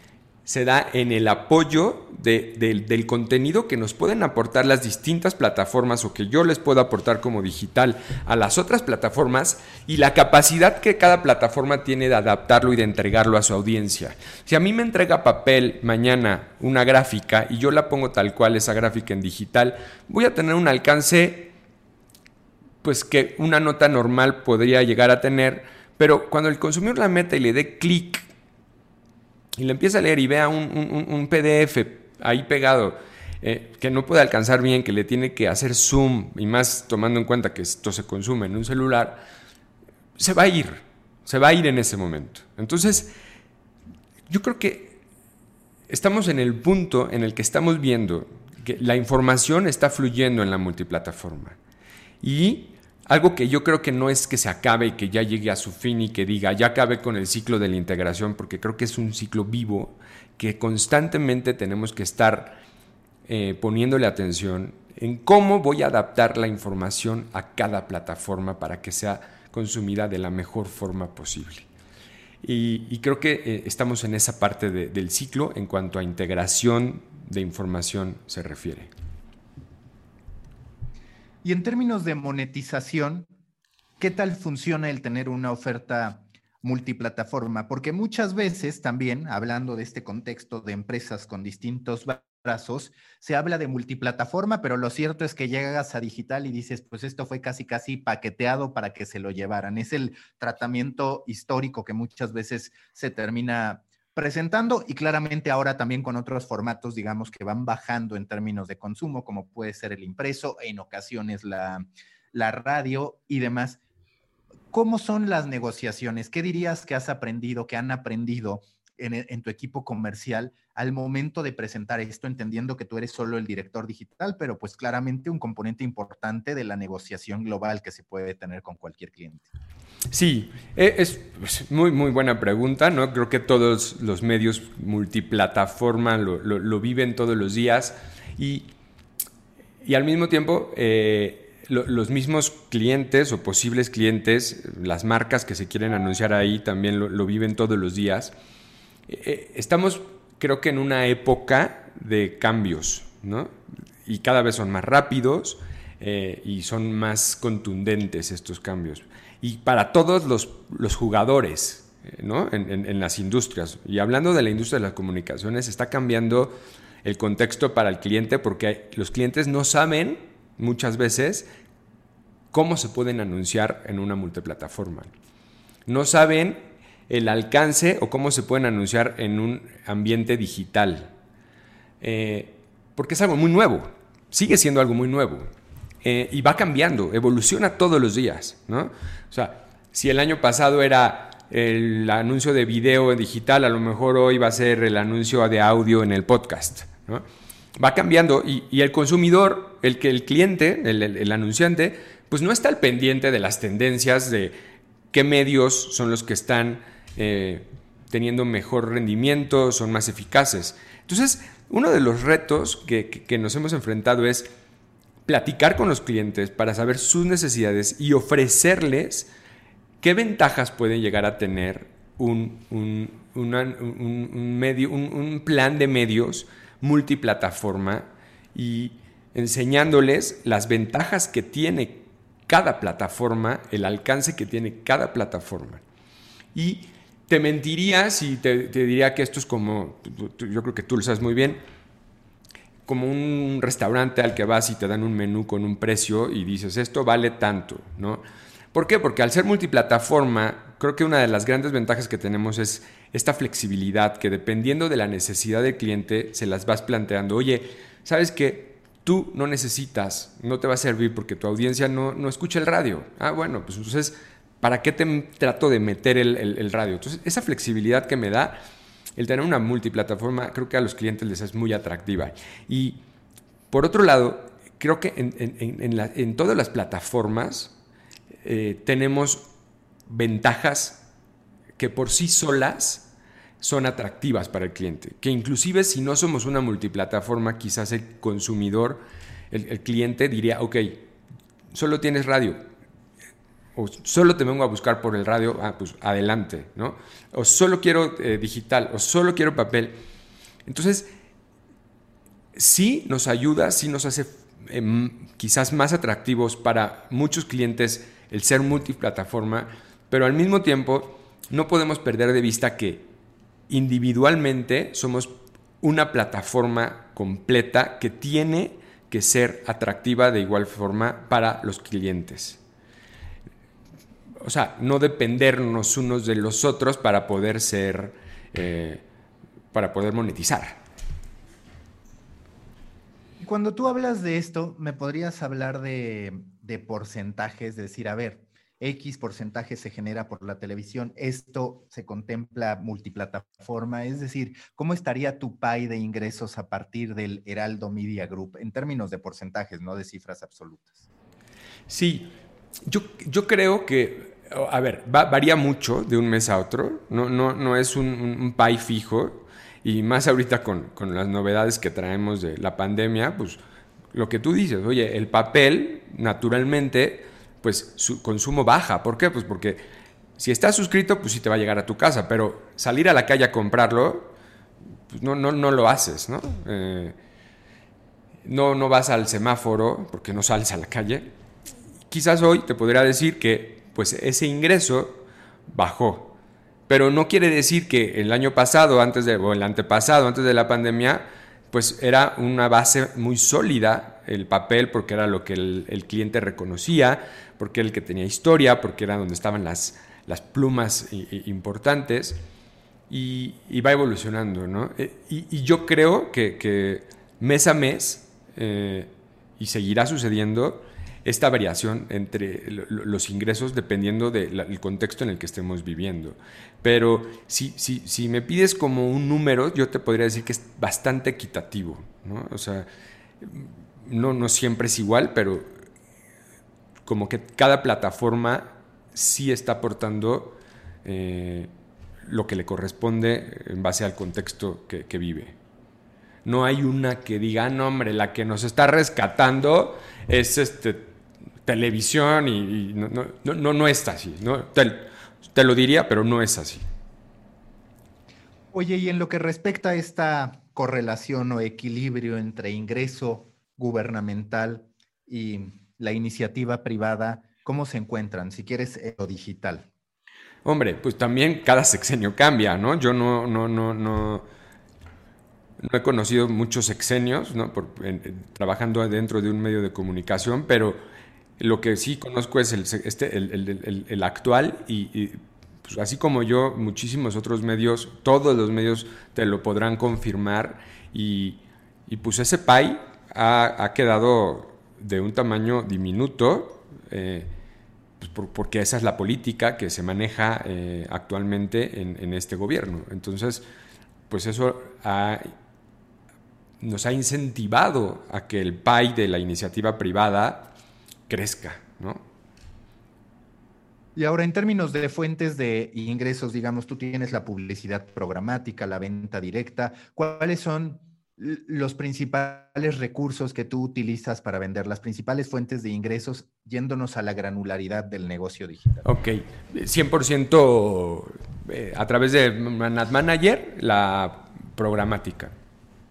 se da en el apoyo del contenido que nos pueden aportar las distintas plataformas o que yo les puedo aportar como digital a las otras plataformas y la capacidad que cada plataforma tiene de adaptarlo y de entregarlo a su audiencia. Si a mí me entrega papel mañana una gráfica y yo la pongo tal cual esa gráfica en digital, voy a tener un alcance pues que una nota normal podría llegar a tener, pero cuando el consumidor la meta y le dé clic y le empieza a leer y vea un, PDF ahí pegado eh, que no puede alcanzar bien, que le tiene que hacer zoom y más tomando en cuenta que esto se consume en un celular, se va a ir, se va a ir en ese momento. Entonces, yo creo que estamos en el punto en el que estamos viendo que la información está fluyendo en la multiplataforma. Y algo que yo creo que no es que se acabe y que ya llegue a su fin y que diga, ya acabe con el ciclo de la integración, porque creo que es un ciclo vivo que constantemente tenemos que estar eh, poniéndole atención en cómo voy a adaptar la información a cada plataforma para que sea consumida de la mejor forma posible. Y, creo que eh, estamos en esa parte del ciclo en cuanto a integración de información se refiere. Y en términos de monetización, ¿qué tal funciona el tener una oferta multiplataforma? Porque muchas veces también, hablando de este contexto de empresas con distintos brazos, se habla de multiplataforma, pero lo cierto es que llegas a digital y dices, pues esto fue casi, casi paqueteado para que se lo llevaran. Es el tratamiento histórico que muchas veces se termina presentando y claramente ahora también con otros formatos, digamos, que van bajando en términos de consumo, como puede ser el impreso, en ocasiones la, radio y demás. ¿Cómo son las negociaciones? ¿Qué dirías que has aprendido, que han aprendido en, en, tu equipo comercial al momento de presentar esto, entendiendo que tú eres solo el director digital, pero pues claramente un componente importante de la negociación global que se puede tener con cualquier cliente? Sí, e, es muy, muy buena pregunta, ¿no? Creo que todos los medios multiplataforma lo, viven todos los días y, y al mismo tiempo eh, los mismos clientes o posibles clientes, las marcas que se quieren anunciar ahí también lo, viven todos los días. Eh, eh, estamos, creo que en una época de cambios, ¿no? Y cada vez son más rápidos y son más contundentes estos cambios y para todos los, jugadores eh, ¿no? en, las industrias. Y hablando de la industria de las comunicaciones, está cambiando el contexto para el cliente porque los clientes no saben muchas veces cómo se pueden anunciar en una multiplataforma. No saben el alcance o cómo se pueden anunciar en un ambiente digital. Eh, porque es algo muy nuevo, sigue siendo algo muy nuevo. Eh, y va cambiando, evoluciona todos los días, ¿no? O sea, si el año pasado era el anuncio de video digital, a lo mejor hoy va a ser el anuncio de audio en el podcast, ¿no? Va cambiando y, el consumidor, el el cliente, el, anunciante, pues no está al pendiente de las tendencias de qué medios son los que están eh, teniendo mejor rendimiento, son más eficaces. Entonces, uno de los retos que nos hemos enfrentado es platicar con los clientes para saber sus necesidades y ofrecerles qué ventajas pueden llegar a tener un, medio, un, plan de medios multiplataforma y enseñándoles las ventajas que tiene cada plataforma, el alcance que tiene cada plataforma. Y te mentiría si te, diría que esto es como, yo creo que tú lo sabes muy bien, como un restaurante al que vas y te dan un menú con un precio y dices, esto vale tanto, ¿no? ¿Por qué? Porque al ser multiplataforma, creo que una de las grandes ventajas que tenemos es esta flexibilidad que dependiendo de la necesidad del cliente se las vas planteando. Oye, ¿sabes qué? Tú no necesitas, no te va a servir porque tu audiencia no, no escucha el radio. Ah, bueno, pues entonces, ¿para qué te trato de meter el, radio? Entonces, esa flexibilidad que me da el tener una multiplataforma creo que a los clientes les es muy atractiva. Y por otro lado, creo que en, todas las plataformas eh, tenemos ventajas que por sí solas son atractivas para el cliente. Que inclusive si no somos una multiplataforma, quizás el consumidor, el, el cliente diría, ok, solo tienes radio, o solo te vengo a buscar por el radio, ah, pues adelante, ¿no? O solo quiero eh, digital, o solo quiero papel. Entonces, sí nos ayuda, sí nos hace em, quizás más atractivos para muchos clientes el ser multiplataforma, pero al mismo tiempo no podemos perder de vista que individualmente somos una plataforma completa que tiene que ser atractiva de igual forma para los clientes. O sea, no dependernos unos de los otros para poder ser, eh, para poder monetizar. Cuando tú hablas de esto, ¿me podrías hablar de, de porcentajes? De decir, a ver, X porcentaje se genera por la televisión, esto se contempla multiplataforma, es decir, ¿cómo estaría tu PAI de ingresos a partir del Heraldo Media Group en términos de porcentajes, no de cifras absolutas? Sí, yo, yo creo que, a ver, varía mucho de un mes a otro, no, no, no es un, un, fijo, y más ahorita con, con las novedades que traemos de la pandemia, pues lo que tú dices, oye, el papel naturalmente pues su consumo baja. ¿Por qué? Pues porque si estás suscrito, pues sí te va a llegar a tu casa, pero salir a la calle a comprarlo, pues no, no, no lo haces, ¿no? Eh, no, no vas al semáforo porque no sales a la calle. Quizás hoy te podría decir que pues ese ingreso bajó, pero no quiere decir que el año pasado, antes de, o el antepasado, antes de la pandemia, pues era una base muy sólida el papel porque era lo que el, cliente reconocía, porque era el que tenía historia, porque era donde estaban las, las plumas importantes y, va evolucionando, ¿no? Eh, y, yo creo que, mes a mes, eh, y seguirá sucediendo, esta variación entre los ingresos dependiendo del contexto en el que estemos viviendo. Pero si, si, si, me pides como un número, yo te podría decir que es bastante equitativo. ¿no? O sea, no, no siempre es igual, pero como que cada plataforma sí está aportando eh, lo que le corresponde en base al contexto que, vive. No hay una que diga, ah, no, hombre, la que nos está rescatando es este televisión y, no, no, no, no, está así. ¿no? Te, lo diría, pero no es así. Oye, y en lo que respecta a esta correlación o equilibrio entre ingreso gubernamental y la iniciativa privada, ¿cómo se encuentran? Si quieres, lo digital. Hombre, pues también cada sexenio cambia, ¿no? Yo no, no, no, no, no he conocido muchos sexenios, ¿no? trabajando dentro de un medio de comunicación, pero lo que sí conozco es el, este, el, actual y, pues, así como yo, muchísimos otros medios, todos los medios te lo podrán confirmar y, pues ese PAI ha, quedado de un tamaño diminuto. Eh, pues, porque esa es la política que se maneja eh, actualmente en, este gobierno. Entonces, pues eso nos ha incentivado a que el PAI de la iniciativa privada crezca, ¿no? Y ahora, en términos de fuentes de ingresos, digamos, tú tienes la publicidad programática, la venta directa. ¿Cuáles son los principales recursos que tú utilizas para vender, las principales fuentes de ingresos, yéndonos a la granularidad del negocio digital? Ok, 100% eh, a través de Ad Manager, la programática.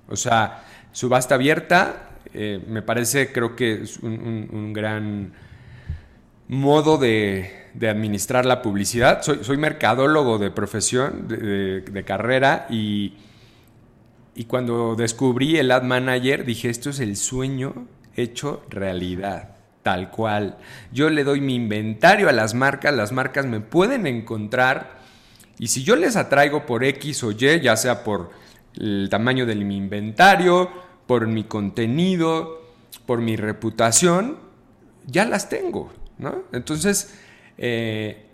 O sea, subasta abierta, eh, me parece, creo que es un, gran modo de, administrar la publicidad. Soy, mercadólogo de profesión, de, carrera, y, y, cuando descubrí el Ad Manager dije, esto es el sueño hecho realidad, tal cual. Yo le doy mi inventario a las marcas, las marcas me pueden encontrar, y si yo les atraigo por X o Y, ya sea por el tamaño de mi inventario, por mi contenido, por mi reputación, ya las tengo, ¿no? Entonces, eh,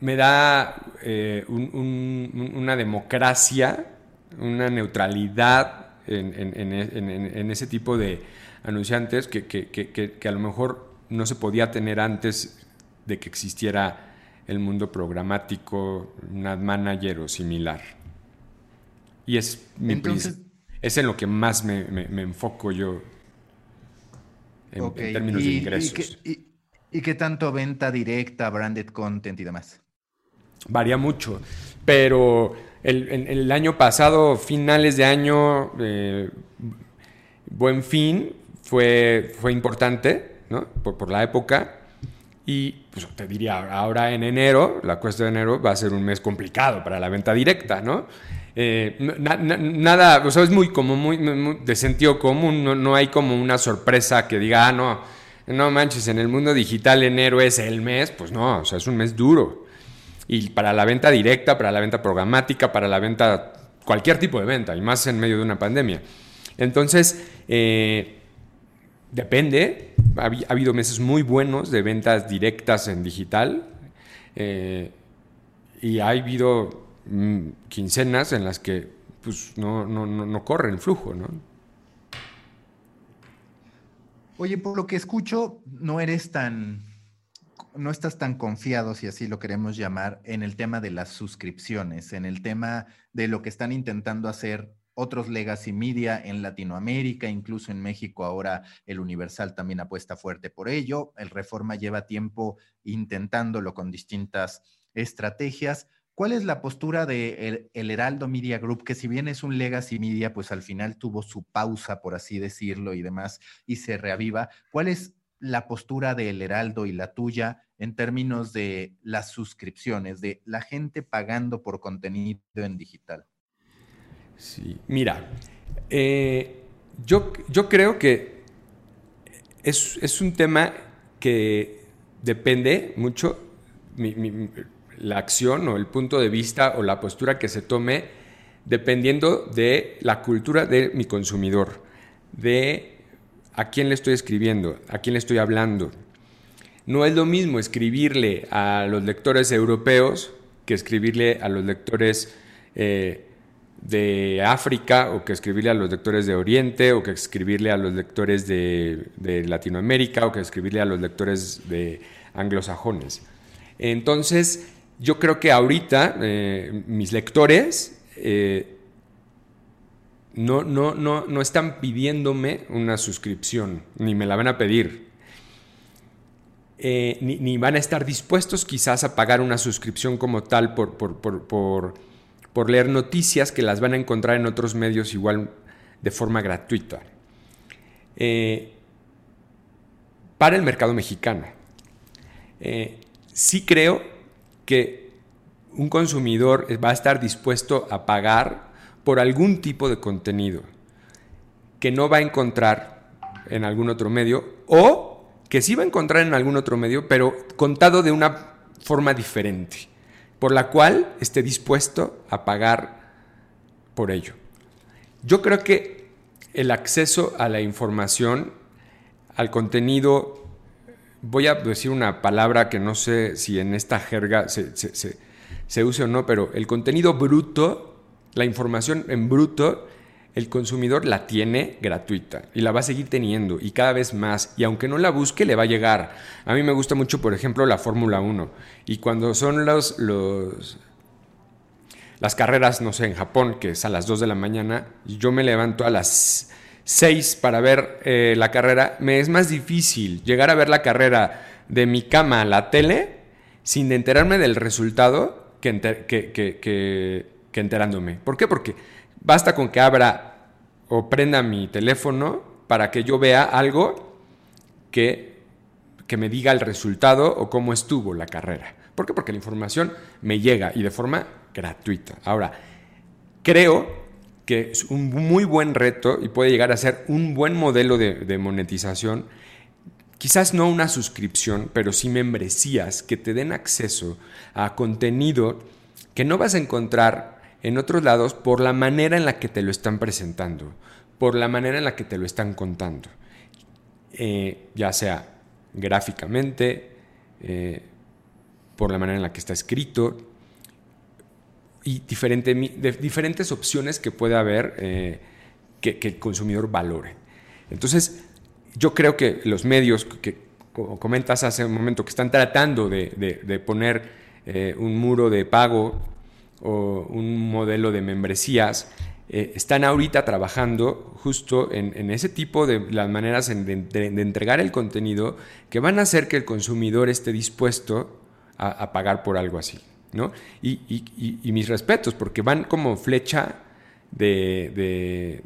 me da eh, una democracia, una neutralidad en, ese tipo de anunciantes que, que, a lo mejor no se podía tener antes de que existiera el mundo programático, un ad manager o similar. Y es mi Entonces, es en lo que más me, enfoco yo en, términos de ingresos. ¿Y qué, tanto venta directa, branded content y demás? Varía mucho, pero el, el, año pasado, finales de año, eh, buen fin, fue, fue importante, ¿no? Por, por, la época. Y pues te diría, ahora en enero, la cuesta de enero va a ser un mes complicado para la venta directa, ¿no? Eh, nada, o sea, es muy como muy, de sentido común, no, no, hay como una sorpresa que diga, ah, no, no manches, en el mundo digital enero es el mes, pues no, o sea, es un mes duro. Y para la venta directa, para la venta programática, para la venta, cualquier tipo de venta, y más en medio de una pandemia. Entonces, eh, depende, ha, habido meses muy buenos de ventas directas en digital, eh, y ha habido Mm, quincenas en las que pues, no, no, no, corre el flujo, ¿no? Oye, por lo que escucho, no eres tan, no estás tan confiado, si así lo queremos llamar, en el tema de las suscripciones, en el tema de lo que están intentando hacer otros legacy media en Latinoamérica, incluso en México ahora el Universal también apuesta fuerte por ello. El Reforma lleva tiempo intentándolo con distintas estrategias. ¿Cuál es la postura de el, Heraldo Media Group, que si bien es un legacy media, pues al final tuvo su pausa, por así decirlo, y demás, y se reaviva? ¿Cuál es la postura del Heraldo y la tuya en términos de las suscripciones, de la gente pagando por contenido en digital? Sí, mira, eh, yo, yo creo que es, es, un tema que depende mucho, la acción o el punto de vista o la postura que se tome dependiendo de la cultura de mi consumidor, de a quién le estoy escribiendo, a quién le estoy hablando. No es lo mismo escribirle a los lectores europeos que escribirle a los lectores eh, de África o que escribirle a los lectores de Oriente o que escribirle a los lectores de, de Latinoamérica o que escribirle a los lectores de anglosajones. Entonces, yo creo que ahorita eh, mis lectores eh, no, no, no, no, están pidiéndome una suscripción, ni me la van a pedir. Eh, ni, van a estar dispuestos quizás a pagar una suscripción como tal por, por, leer noticias que las van a encontrar en otros medios igual de forma gratuita. para el mercado mexicano. sí creo que un consumidor va a estar dispuesto a pagar por algún tipo de contenido que no va a encontrar en algún otro medio o que sí va a encontrar en algún otro medio, pero contado de una forma diferente, por la cual esté dispuesto a pagar por ello. Yo creo que el acceso a la información, al contenido voy a decir una palabra que no sé si en esta jerga se, se, use o no, pero el contenido bruto, la información en bruto, el consumidor la tiene gratuita y la va a seguir teniendo y cada vez más. Y aunque no la busque, le va a llegar. A mí me gusta mucho, por ejemplo, la Fórmula 1. Y cuando son los, los, las carreras, no sé, en Japón, que es a las 2 de la mañana, yo me levanto a las seis para ver eh, la carrera, me es más difícil llegar a ver la carrera de mi cama a la tele sin enterarme del resultado que, que, enterándome. ¿Por qué? Porque basta con que abra o prenda mi teléfono para que yo vea algo que, que me diga el resultado o cómo estuvo la carrera. ¿Por qué? Porque la información me llega y de forma gratuita. Ahora, creo que es un muy buen reto y puede llegar a ser un buen modelo de, monetización. Quizás no una suscripción, pero sí membresías que te den acceso a contenido que no vas a encontrar en otros lados por la manera en la que te lo están presentando, por la manera en la que te lo están contando, eh, ya sea gráficamente, eh, por la manera en la que está escrito, y diferentes opciones que puede haber eh, que, el consumidor valore. Entonces, yo creo que los medios que, comentas hace un momento, que están tratando de, poner eh, un muro de pago o un modelo de membresías, eh, están ahorita trabajando justo en, ese tipo de las maneras de, entregar el contenido que van a hacer que el consumidor esté dispuesto a pagar por algo así. Y, mis respetos, porque van como flecha de,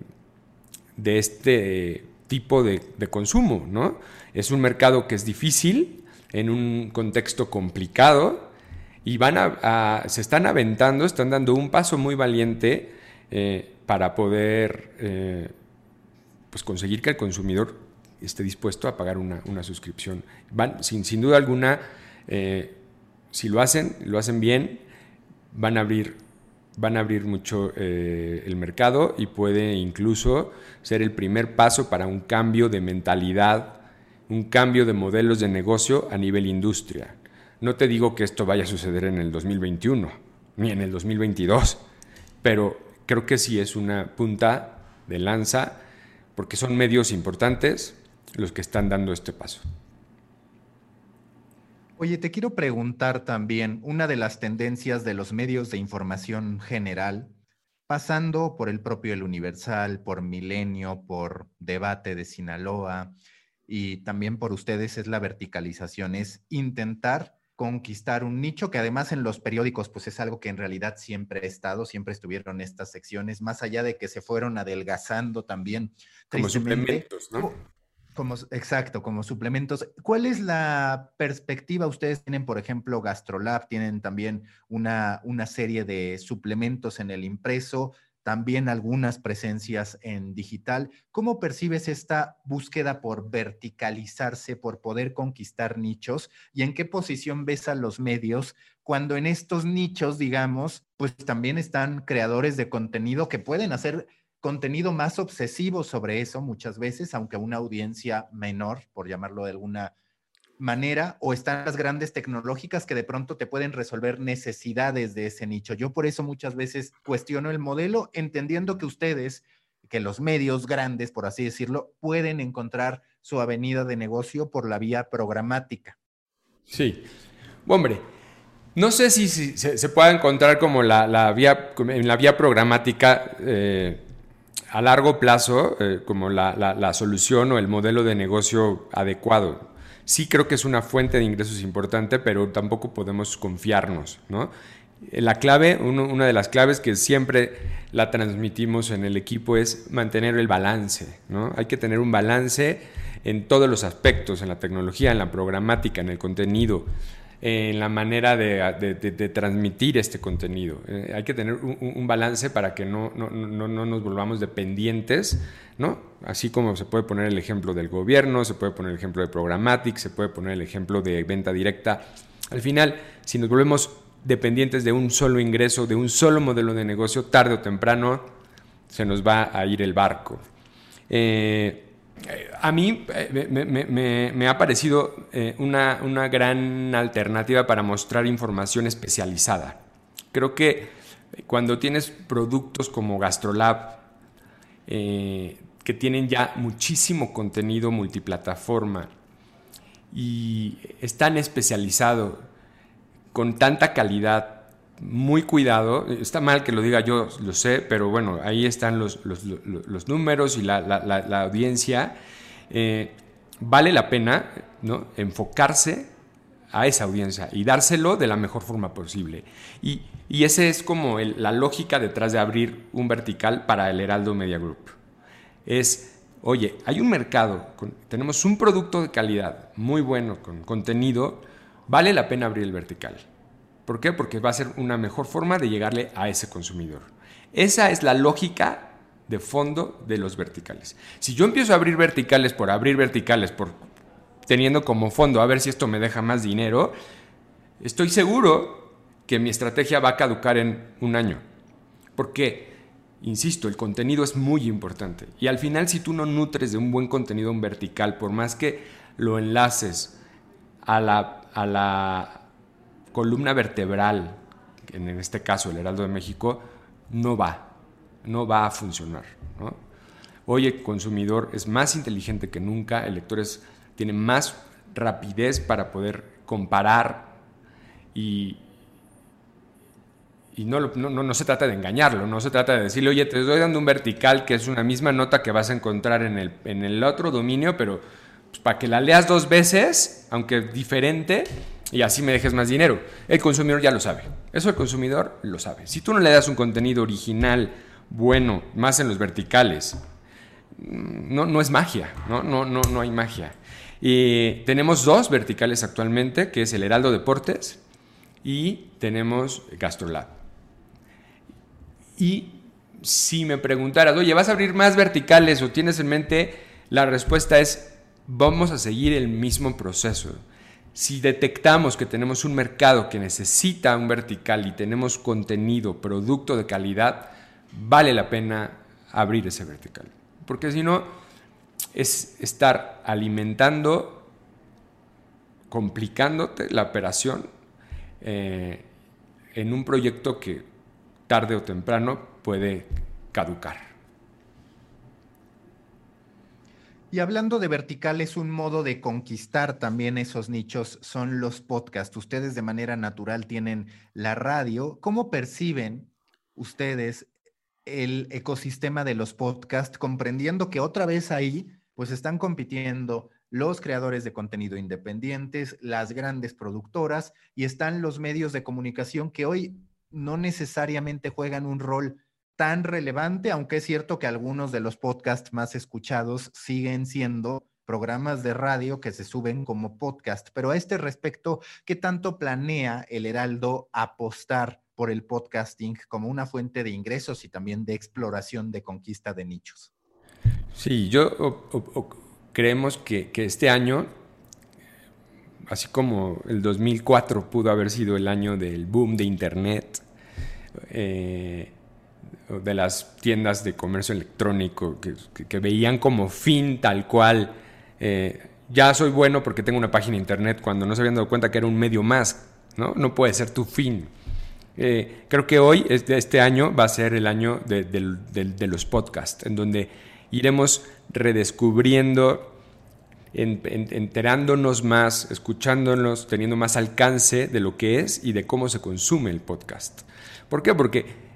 de, este tipo de, consumo, ¿no? Es un mercado que es difícil, en un contexto complicado, y van a, se están aventando, están dando un paso muy valiente eh, para poder eh, pues conseguir que el consumidor esté dispuesto a pagar una, suscripción. Van, sin, sin duda alguna, eh, si lo hacen, lo hacen bien, van a abrir, van a abrir mucho eh, el mercado y puede incluso ser el primer paso para un cambio de mentalidad, un cambio de modelos de negocio a nivel industria. No te digo que esto vaya a suceder en el 2021 ni en el 2022, pero creo que sí es una punta de lanza porque son medios importantes los que están dando este paso. Oye, te quiero preguntar también, una de las tendencias de los medios de información general, pasando por el propio El Universal, por Milenio, por Debate de Sinaloa y también por ustedes, es la verticalización, es intentar conquistar un nicho que además en los periódicos pues es algo que en realidad siempre ha estado, siempre estuvieron estas secciones, más allá de que se fueron adelgazando también. Como suplementos, ¿no? Como, exacto, como suplementos. ¿Cuál es la perspectiva? Ustedes tienen, por ejemplo, GastroLab, tienen también una, una serie de suplementos en el impreso, también algunas presencias en digital. ¿Cómo percibes esta búsqueda por verticalizarse, por poder conquistar nichos? ¿Y en qué posición ves a los medios cuando en estos nichos, digamos, pues también están creadores de contenido que pueden hacer contenido más obsesivo sobre eso muchas veces, aunque una audiencia menor, por llamarlo de alguna manera, o están las grandes tecnológicas que de pronto te pueden resolver necesidades de ese nicho. Yo por eso muchas veces cuestiono el modelo, entendiendo que ustedes, que los medios grandes, por así decirlo, pueden encontrar su avenida de negocio por la vía programática. Sí, hombre, no sé si, se, pueda encontrar como la, vía, en la vía programática. Eh, a largo plazo eh, como la, solución o el modelo de negocio adecuado. Sí creo que es una fuente de ingresos importante, pero tampoco podemos confiarnos, ¿no? La clave, una de las claves que siempre la transmitimos en el equipo es mantener el balance, ¿no? Hay que tener un balance en todos los aspectos, en la tecnología, en la programática, en el contenido en la manera de, transmitir este contenido. Eh, hay que tener un, balance para que no, no, nos volvamos dependientes, ¿no? Así como se puede poner el ejemplo del gobierno, se puede poner el ejemplo de Programmatic, se puede poner el ejemplo de venta directa. Al final, si nos volvemos dependientes de un solo ingreso, de un solo modelo de negocio, tarde o temprano se nos va a ir el barco. Eh, a mí eh, me, ha parecido eh, una, gran alternativa para mostrar información especializada. Creo que cuando tienes productos como GastroLab, eh, que tienen ya muchísimo contenido multiplataforma y están especializados con tanta calidad, muy cuidado. Está mal que lo diga yo, lo sé, pero bueno, ahí están los, números y la, audiencia. Eh, vale la pena ¿no? enfocarse a esa audiencia y dárselo de la mejor forma posible. Y, y esa es como la lógica detrás de abrir un vertical para el Heraldo Media Group. Es, oye, hay un mercado, tenemos un producto de calidad muy bueno, con contenido, vale la pena abrir el vertical. ¿Por qué? Porque va a ser una mejor forma de llegarle a ese consumidor. Esa es la lógica de fondo de los verticales. Si yo empiezo a abrir verticales por abrir verticales, por teniendo como fondo a ver si esto me deja más dinero, estoy seguro que mi estrategia va a caducar en un año. Porque, insisto, el contenido es muy importante. Y al final, si tú no nutres de un buen contenido en vertical, por más que lo enlaces a la, a la columna vertebral, en este caso el Heraldo de México, no va, no va a funcionar. Hoy el consumidor es más inteligente que nunca, el lector tiene más rapidez para poder comparar y, y no, no, no, se trata de engañarlo, no se trata de decirle, oye, te estoy dando un vertical que es una misma nota que vas a encontrar en el, en el otro dominio, pero pues, para que la leas dos veces, aunque diferente, y así me dejes más dinero. El consumidor ya lo sabe. Eso el consumidor lo sabe. Si tú no le das un contenido original, bueno, más en los verticales, mm, no, no es magia, ¿no? No, no, no hay magia. Y tenemos dos verticales actualmente, que es el Heraldo Deportes y tenemos Gastrolab. Y si me preguntaras, oye, ¿vas a abrir más verticales o tienes en mente? La respuesta es, vamos a seguir el mismo proceso. Si detectamos que tenemos un mercado que necesita un vertical y tenemos contenido, producto de calidad, vale la pena abrir ese vertical. Porque si no, es estar alimentando, complicándote la operación eh, en un proyecto que tarde o temprano puede caducar. Y hablando de verticales, un modo de conquistar también esos nichos son los podcasts. Ustedes de manera natural tienen la radio. ¿Cómo perciben ustedes el ecosistema de los podcasts, comprendiendo que otra vez ahí, pues están compitiendo los creadores de contenido independientes, las grandes productoras y están los medios de comunicación que hoy no necesariamente juegan un rol tan relevante, aunque es cierto que algunos de los podcasts más escuchados siguen siendo programas de radio que se suben como podcast. Pero a este respecto, ¿qué tanto planea el Heraldo apostar por el podcasting como una fuente de ingresos y también de exploración de conquista de nichos? Sí, yo creemos que, este año, así como el 2004 pudo haber sido el año del boom de Internet, eh, de las tiendas de comercio electrónico que, veían como fin tal cual. Eh, ya soy bueno porque tengo una página de internet cuando no se habían dado cuenta que era un medio más, ¿no? No puede ser tu fin. Eh, creo que hoy, este, este, año, va a ser el año de, los podcasts, en donde iremos redescubriendo, enterándonos más, escuchándonos, teniendo más alcance de lo que es y de cómo se consume el podcast. ¿Por qué? Porque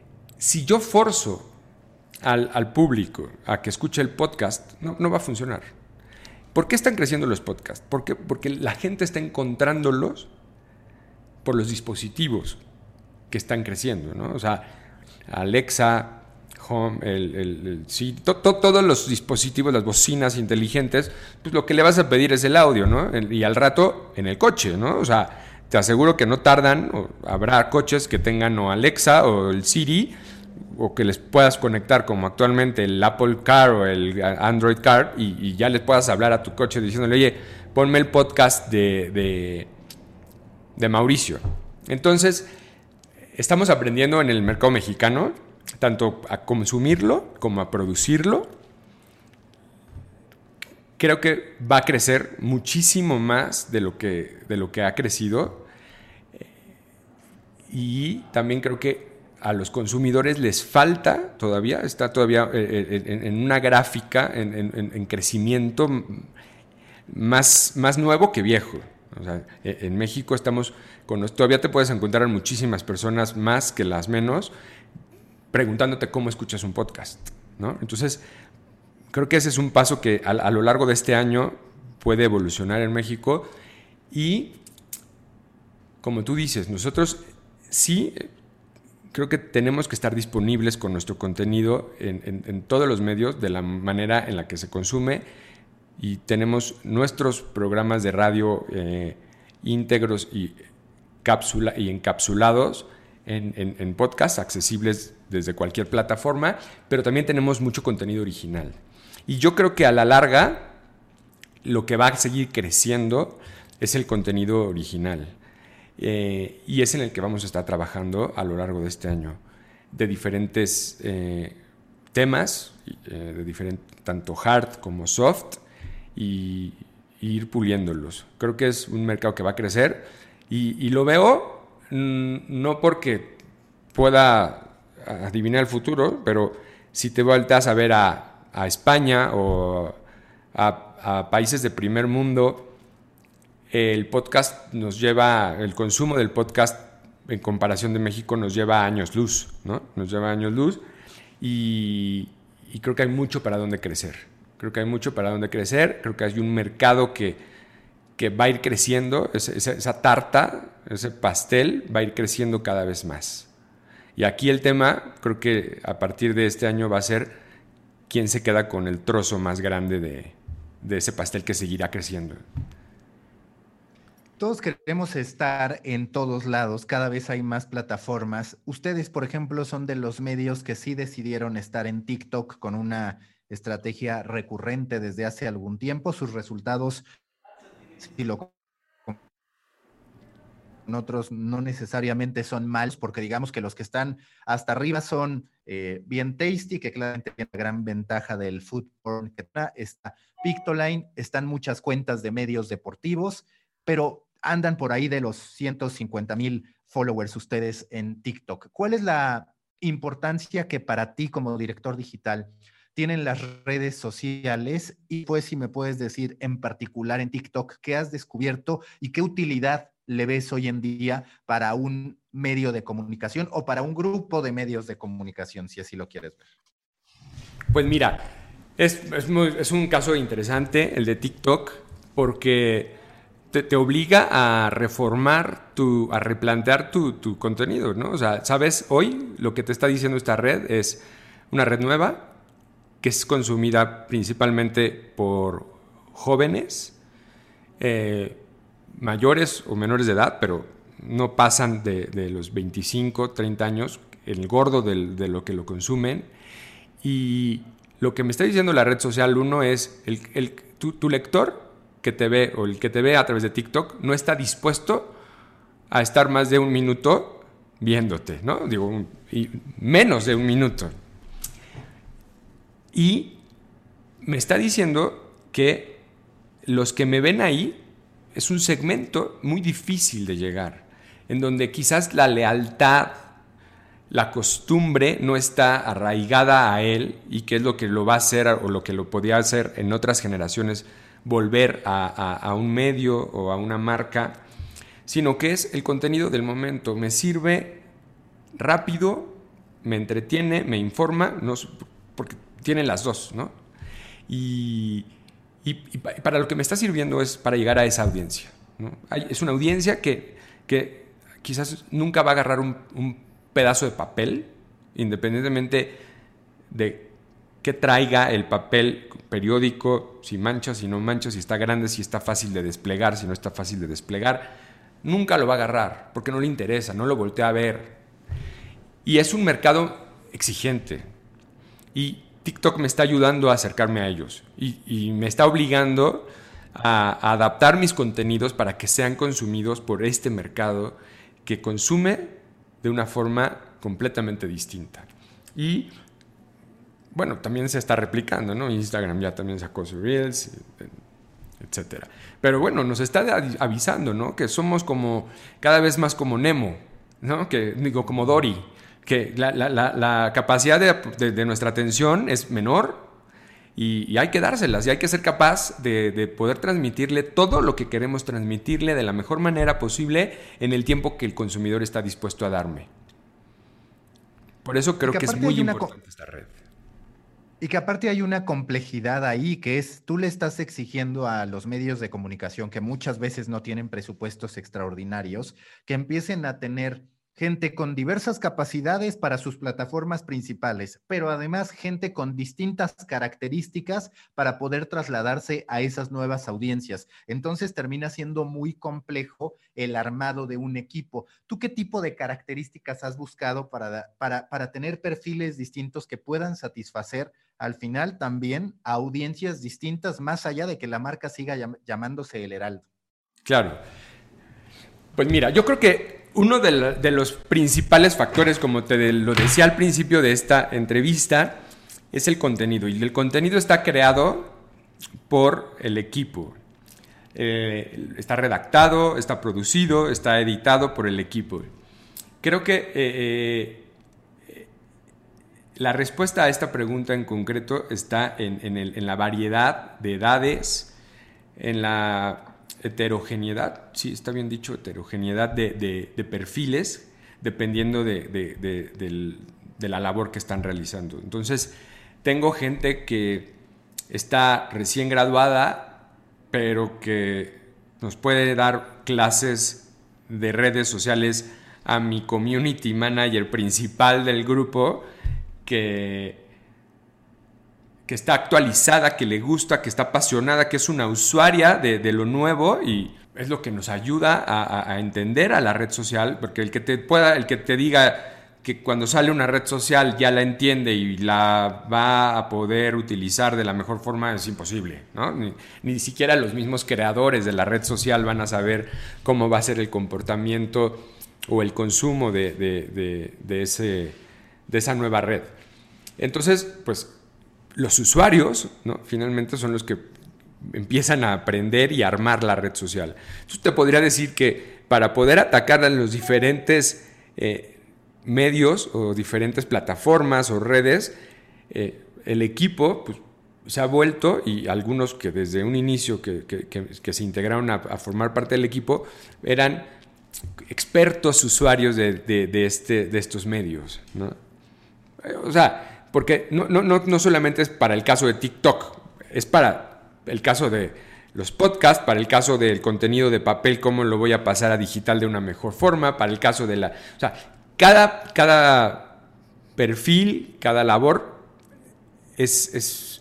si yo forzo al, público a que escuche el podcast, no, va a funcionar. ¿Por qué están creciendo los podcasts? ¿Por Porque la gente está encontrándolos por los dispositivos que están creciendo, ¿no? O sea, Alexa, Home, el, todos los dispositivos, las bocinas inteligentes, pues lo que le vas a pedir es el audio, ¿no? y al rato en el coche, ¿no? O sea, te aseguro que no tardan, habrá coches que tengan o Alexa o el Siri, o que les puedas conectar como actualmente el Apple Car o el Android Car y, ya les puedas hablar a tu coche diciéndole, oye, ponme el podcast de, de, de Mauricio. Entonces, estamos aprendiendo en el mercado mexicano tanto a consumirlo como a producirlo. Creo que va a crecer muchísimo más de lo que, de lo que ha crecido. Y también creo que a los consumidores les falta todavía, está todavía eh, eh, en, una gráfica en, crecimiento más, más nuevo que viejo. E, en México estamos con todavía te puedes encontrar muchísimas personas más que las menos preguntándote cómo escuchas un podcast, ¿no? Entonces, creo que ese es un paso que a, a lo largo de este año puede evolucionar en México y como tú dices, nosotros sí creo que tenemos que estar disponibles con nuestro contenido en, todos los medios de la manera en la que se consume y tenemos nuestros programas de radio eh, íntegros y, cápsula, y encapsulados en, en podcasts accesibles desde cualquier plataforma, pero también tenemos mucho contenido original. Y yo creo que a la larga lo que va a seguir creciendo es el contenido original. Eh, y es en el que vamos a estar trabajando a lo largo de este año, de diferentes eh, temas, eh, de diferente, tanto hard como soft, y, ir puliéndolos. Creo que es un mercado que va a crecer y, lo veo mm, no porque pueda adivinar el futuro, pero si te volteas a ver a, España o a países de primer mundo, el podcast nos lleva, el consumo del podcast en comparación de México nos lleva años luz, ¿no? Nos lleva años luz y, creo que hay mucho para donde crecer. Creo que hay mucho para donde crecer, creo que hay un mercado que, que va a ir creciendo, esa, tarta, ese pastel va a ir creciendo cada vez más. Y aquí el tema, creo que a partir de este año va a ser quién se queda con el trozo más grande de, de ese pastel que seguirá creciendo. Todos queremos estar en todos lados, cada vez hay más plataformas. Ustedes, por ejemplo, son de los medios que sí decidieron estar en TikTok con una estrategia recurrente desde hace algún tiempo. Sus resultados si lo otros no necesariamente son malos, porque digamos que los que están hasta arriba son eh, bien tasty, que claramente tiene la gran ventaja del que está Pictoline, están muchas cuentas de medios deportivos, pero andan por ahí de los 150 mil followers ustedes en TikTok. ¿Cuál es la importancia que para ti como director digital tienen las redes sociales y pues si me puedes decir en particular en TikTok qué has descubierto y qué utilidad le ves hoy en día para un medio de comunicación o para un grupo de medios de comunicación, si así lo quieres ver. Pues mira, es, es, un caso interesante el de TikTok porque te, obliga a reformar, tu, a replantear tu, contenido, ¿no? O sea, sabes, hoy lo que te está diciendo esta red es una red nueva, que es consumida principalmente por jóvenes, eh, mayores o menores de edad, pero no pasan de, los 25, 30 años, el gordo de lo que lo consumen. Y lo que me está diciendo la red social, uno, es el, tu, lector que te ve o el que te ve a través de TikTok no está dispuesto a estar más de un minuto viéndote, ¿no? Digo, menos de un minuto. Y me está diciendo que los que me ven ahí es un segmento muy difícil de llegar, en donde quizás la lealtad, la costumbre no está arraigada a él y que es lo que lo va a hacer o lo que lo podía hacer en otras generaciones, volver a, un medio o a una marca, sino que es el contenido del momento. Me sirve rápido, me entretiene, me informa, no, porque tienen las dos, ¿no? Y, para lo que me está sirviendo es para llegar a esa audiencia. es una audiencia que, que, quizás nunca va a agarrar un, pedazo de papel, independientemente de que traiga el papel periódico, si mancha, si no mancha, si está grande, si está fácil de desplegar, si no está fácil de desplegar. Nunca lo va a agarrar porque no le interesa, no lo voltea a ver. Y es un mercado exigente. Y TikTok me está ayudando a acercarme a ellos y, me está obligando a, adaptar mis contenidos para que sean consumidos por este mercado que consume de una forma completamente distinta. Y bueno, también se está replicando, ¿no? Instagram ya también sacó sus Reels, etcétera. Pero bueno, nos está avisando, ¿no? Que somos como cada vez más como Nemo, ¿no? Que digo como Dory que la, capacidad de, nuestra atención es menor y, hay que dárselas y hay que ser capaz de, poder transmitirle todo lo que queremos transmitirle de la mejor manera posible en el tiempo que el consumidor está dispuesto a darme. Por eso creo que, es muy importante esta red. Y que aparte hay una complejidad ahí, que es, tú le estás exigiendo a los medios de comunicación que muchas veces no tienen presupuestos extraordinarios, que empiecen a tener gente con diversas capacidades para sus plataformas principales, pero además gente con distintas características para poder trasladarse a esas nuevas audiencias. Entonces termina siendo muy complejo el armado de un equipo. ¿Tú qué tipo de características has buscado para, para, para tener perfiles distintos que puedan satisfacer al final también a audiencias distintas, más allá de que la marca siga llamándose El Heraldo? Claro. Pues mira, yo creo que uno de, los principales factores, como te lo decía al principio de esta entrevista, es el contenido. Y el contenido está creado por el equipo. Eh, está redactado, está producido, está editado por el equipo. Creo que eh, eh, la respuesta a esta pregunta en concreto está en la variedad de edades, en la heterogeneidad, sí, está bien dicho, heterogeneidad de, perfiles dependiendo de, la labor que están realizando. Entonces, tengo gente que está recién graduada, pero que nos puede dar clases de redes sociales a mi community manager principal del grupo que, que está actualizada, que le gusta, que está apasionada, que es una usuaria de, lo nuevo y es lo que nos ayuda a, entender a la red social, porque el que te pueda, el que te diga que cuando sale una red social ya la entiende y la va a poder utilizar de la mejor forma es imposible, ¿no? Ni, siquiera los mismos creadores de la red social van a saber cómo va a ser el comportamiento o el consumo de, ese, de esa nueva red. Entonces, pues los usuarios, ¿no? Finalmente son los que empiezan a aprender y armar la red social. Entonces te podría decir que para poder atacar a los diferentes... Eh, medios o diferentes plataformas o redes, eh, el equipo pues, se ha vuelto, y algunos que desde un inicio que, se integraron a, formar parte del equipo, eran expertos usuarios de, este, de estos medios. O sea, porque no, no, no solamente es para el caso de TikTok, es para el caso de los podcasts, para el caso del contenido de papel, cómo lo voy a pasar a digital de una mejor forma, para el caso de la... O sea, cada, cada perfil, cada labor es,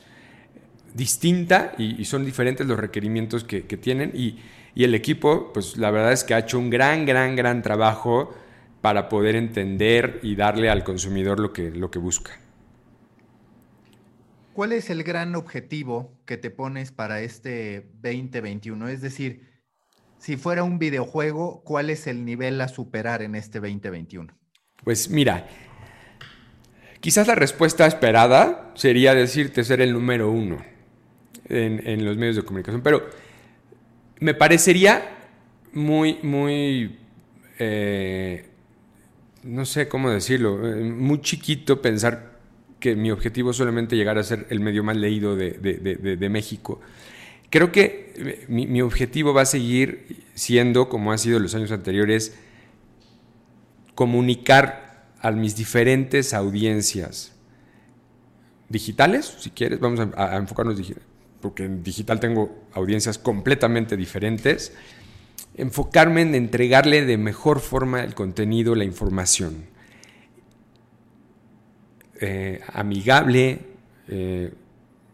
distinta y, son diferentes los requerimientos que, tienen y, el equipo, pues la verdad es que ha hecho un gran, gran, gran trabajo para poder entender y darle al consumidor lo que, lo que busca. ¿Cuál es el gran objetivo que te pones para este 2021? Es decir, si fuera un videojuego, ¿cuál es el nivel a superar en este 2021? Pues mira, quizás la respuesta esperada sería decirte ser el número uno en, los medios de comunicación, pero me parecería muy, muy, eh, no sé cómo decirlo, eh, muy chiquito pensar que mi objetivo es solamente llegar a ser el medio más leído de, México. Creo que eh, mi, mi, objetivo va a seguir siendo, como ha sido en los años anteriores, comunicar a mis diferentes audiencias digitales, si quieres, vamos a, enfocarnos digital, porque en digital tengo audiencias completamente diferentes, enfocarme en entregarle de mejor forma el contenido, la información. Eh, amigable, eh,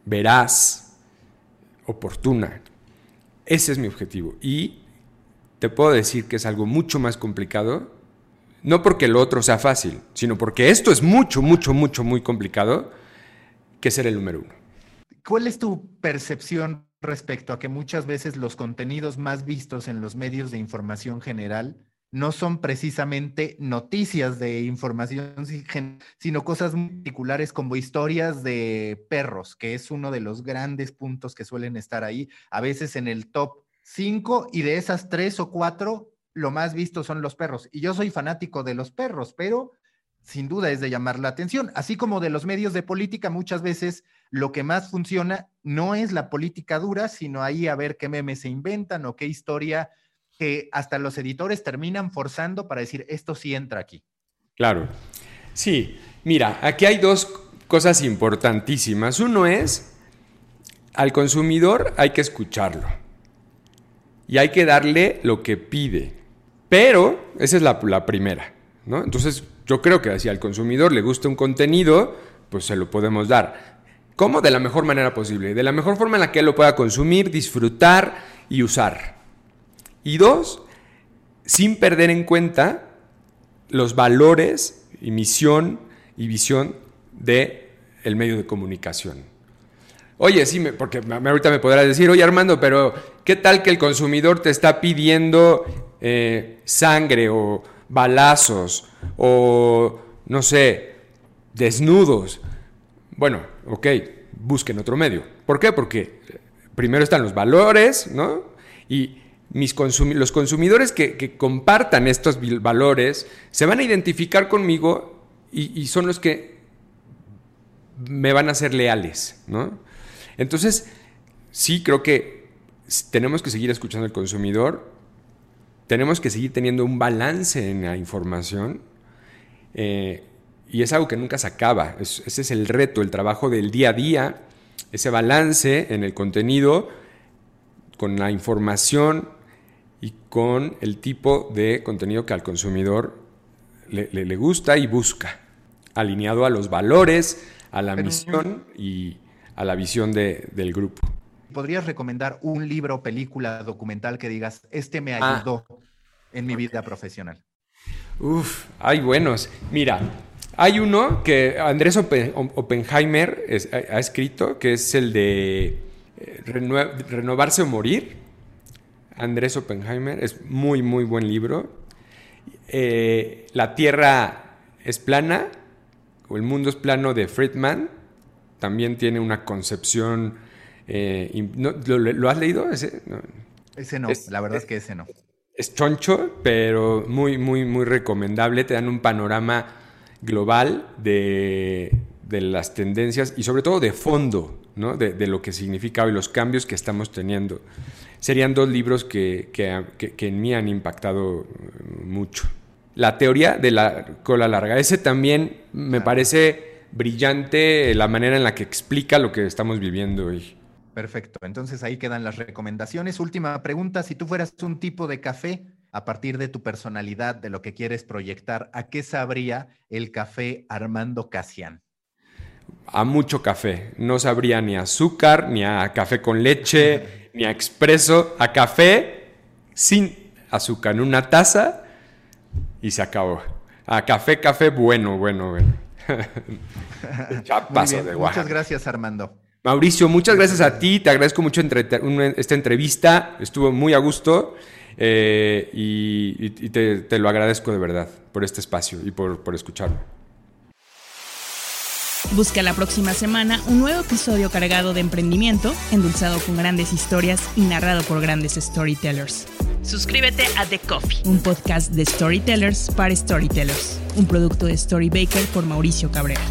veraz, oportuna. Ese es mi objetivo. Y te puedo decir que es algo mucho más complicado no porque lo otro sea fácil, sino porque esto es mucho, mucho, mucho, muy complicado que ser el número uno. ¿Cuál es tu percepción respecto a que muchas veces los contenidos más vistos en los medios de información general no son precisamente noticias de información, sino cosas muy particulares como historias de perros, que es uno de los grandes puntos que suelen estar ahí, a veces en el top 5 y de esas tres o cuatro lo más visto son los perros. Y yo soy fanático de los perros, pero sin duda es de llamar la atención. Así como de los medios de política, muchas veces lo que más funciona no es la política dura, sino ahí a ver qué memes se inventan o qué historia que hasta los editores terminan forzando para decir, esto sí entra aquí. Claro. Sí, mira, aquí hay dos cosas importantísimas. Uno es, al consumidor hay que escucharlo y hay que darle lo que pide. Pero esa es la, primera, ¿no? Entonces, yo creo que si al consumidor le gusta un contenido, pues se lo podemos dar. ¿Cómo? De la mejor manera posible, de la mejor forma en la que él lo pueda consumir, disfrutar y usar. Y dos, sin perder en cuenta los valores y misión y visión del el medio de comunicación. Oye, sí, porque ahorita me podrás decir, oye Armando, pero ¿qué tal que el consumidor te está pidiendo eh, sangre o balazos o, no sé, desnudos. Bueno, ok, busquen otro medio. ¿Por qué? Porque primero están los valores, ¿no? Y mis los consumidores que, compartan estos valores se van a identificar conmigo y, y, son los que me van a ser leales, ¿no? Entonces, sí creo que tenemos que seguir escuchando al consumidor, tenemos que seguir teniendo un balance en la información eh, y es algo que nunca se acaba. ese es el reto, el trabajo del día a día, ese balance en el contenido con la información y con el tipo de contenido que al consumidor le, gusta y busca, alineado a los valores, a la misión y a la visión del grupo. ¿Podrías recomendar un libro, película, documental que digas, este me ah. ayudó en mi vida profesional? Uf, hay buenos. Mira, hay uno que Andrés Oppenheimer ha escrito, que es el de eh, Renovarse o Morir. Andrés Oppenheimer, es muy, muy buen libro. Eh, la Tierra es plana, o El mundo es plano de Friedman, también tiene una concepción... Eh, ¿lo, has leído ese? No. Ese no, la verdad es, que ese no. Es choncho, pero muy, muy, muy recomendable. Te dan un panorama global de, las tendencias y sobre todo de fondo, ¿no? de, de, lo que significa hoy los cambios que estamos teniendo. Serían dos libros que, que, que en mí han impactado mucho la teoría de la cola larga. Ese también me parece brillante la manera en la que explica lo que estamos viviendo hoy. Perfecto, entonces ahí quedan las recomendaciones. Última pregunta, si tú fueras un tipo de café, a partir de tu personalidad, de lo que quieres proyectar, ¿a qué sabría el café Armando Casian? A mucho café. No sabría ni azúcar, ni a café con leche, ni a expreso. A café sin azúcar, en una taza y se acabó. A café, café, bueno, bueno, bueno. de Muchas gracias, Armando. Mauricio, muchas gracias a ti. Te agradezco mucho esta entrevista. Estuvo muy a gusto. Eh, y, te, lo agradezco de verdad por este espacio y por, por escucharme. Busca la próxima semana un nuevo episodio cargado de emprendimiento, endulzado con grandes historias y narrado por grandes storytellers. Suscríbete a The Coffee, un podcast de storytellers para storytellers, un producto de Storybaker por Mauricio Cabrera.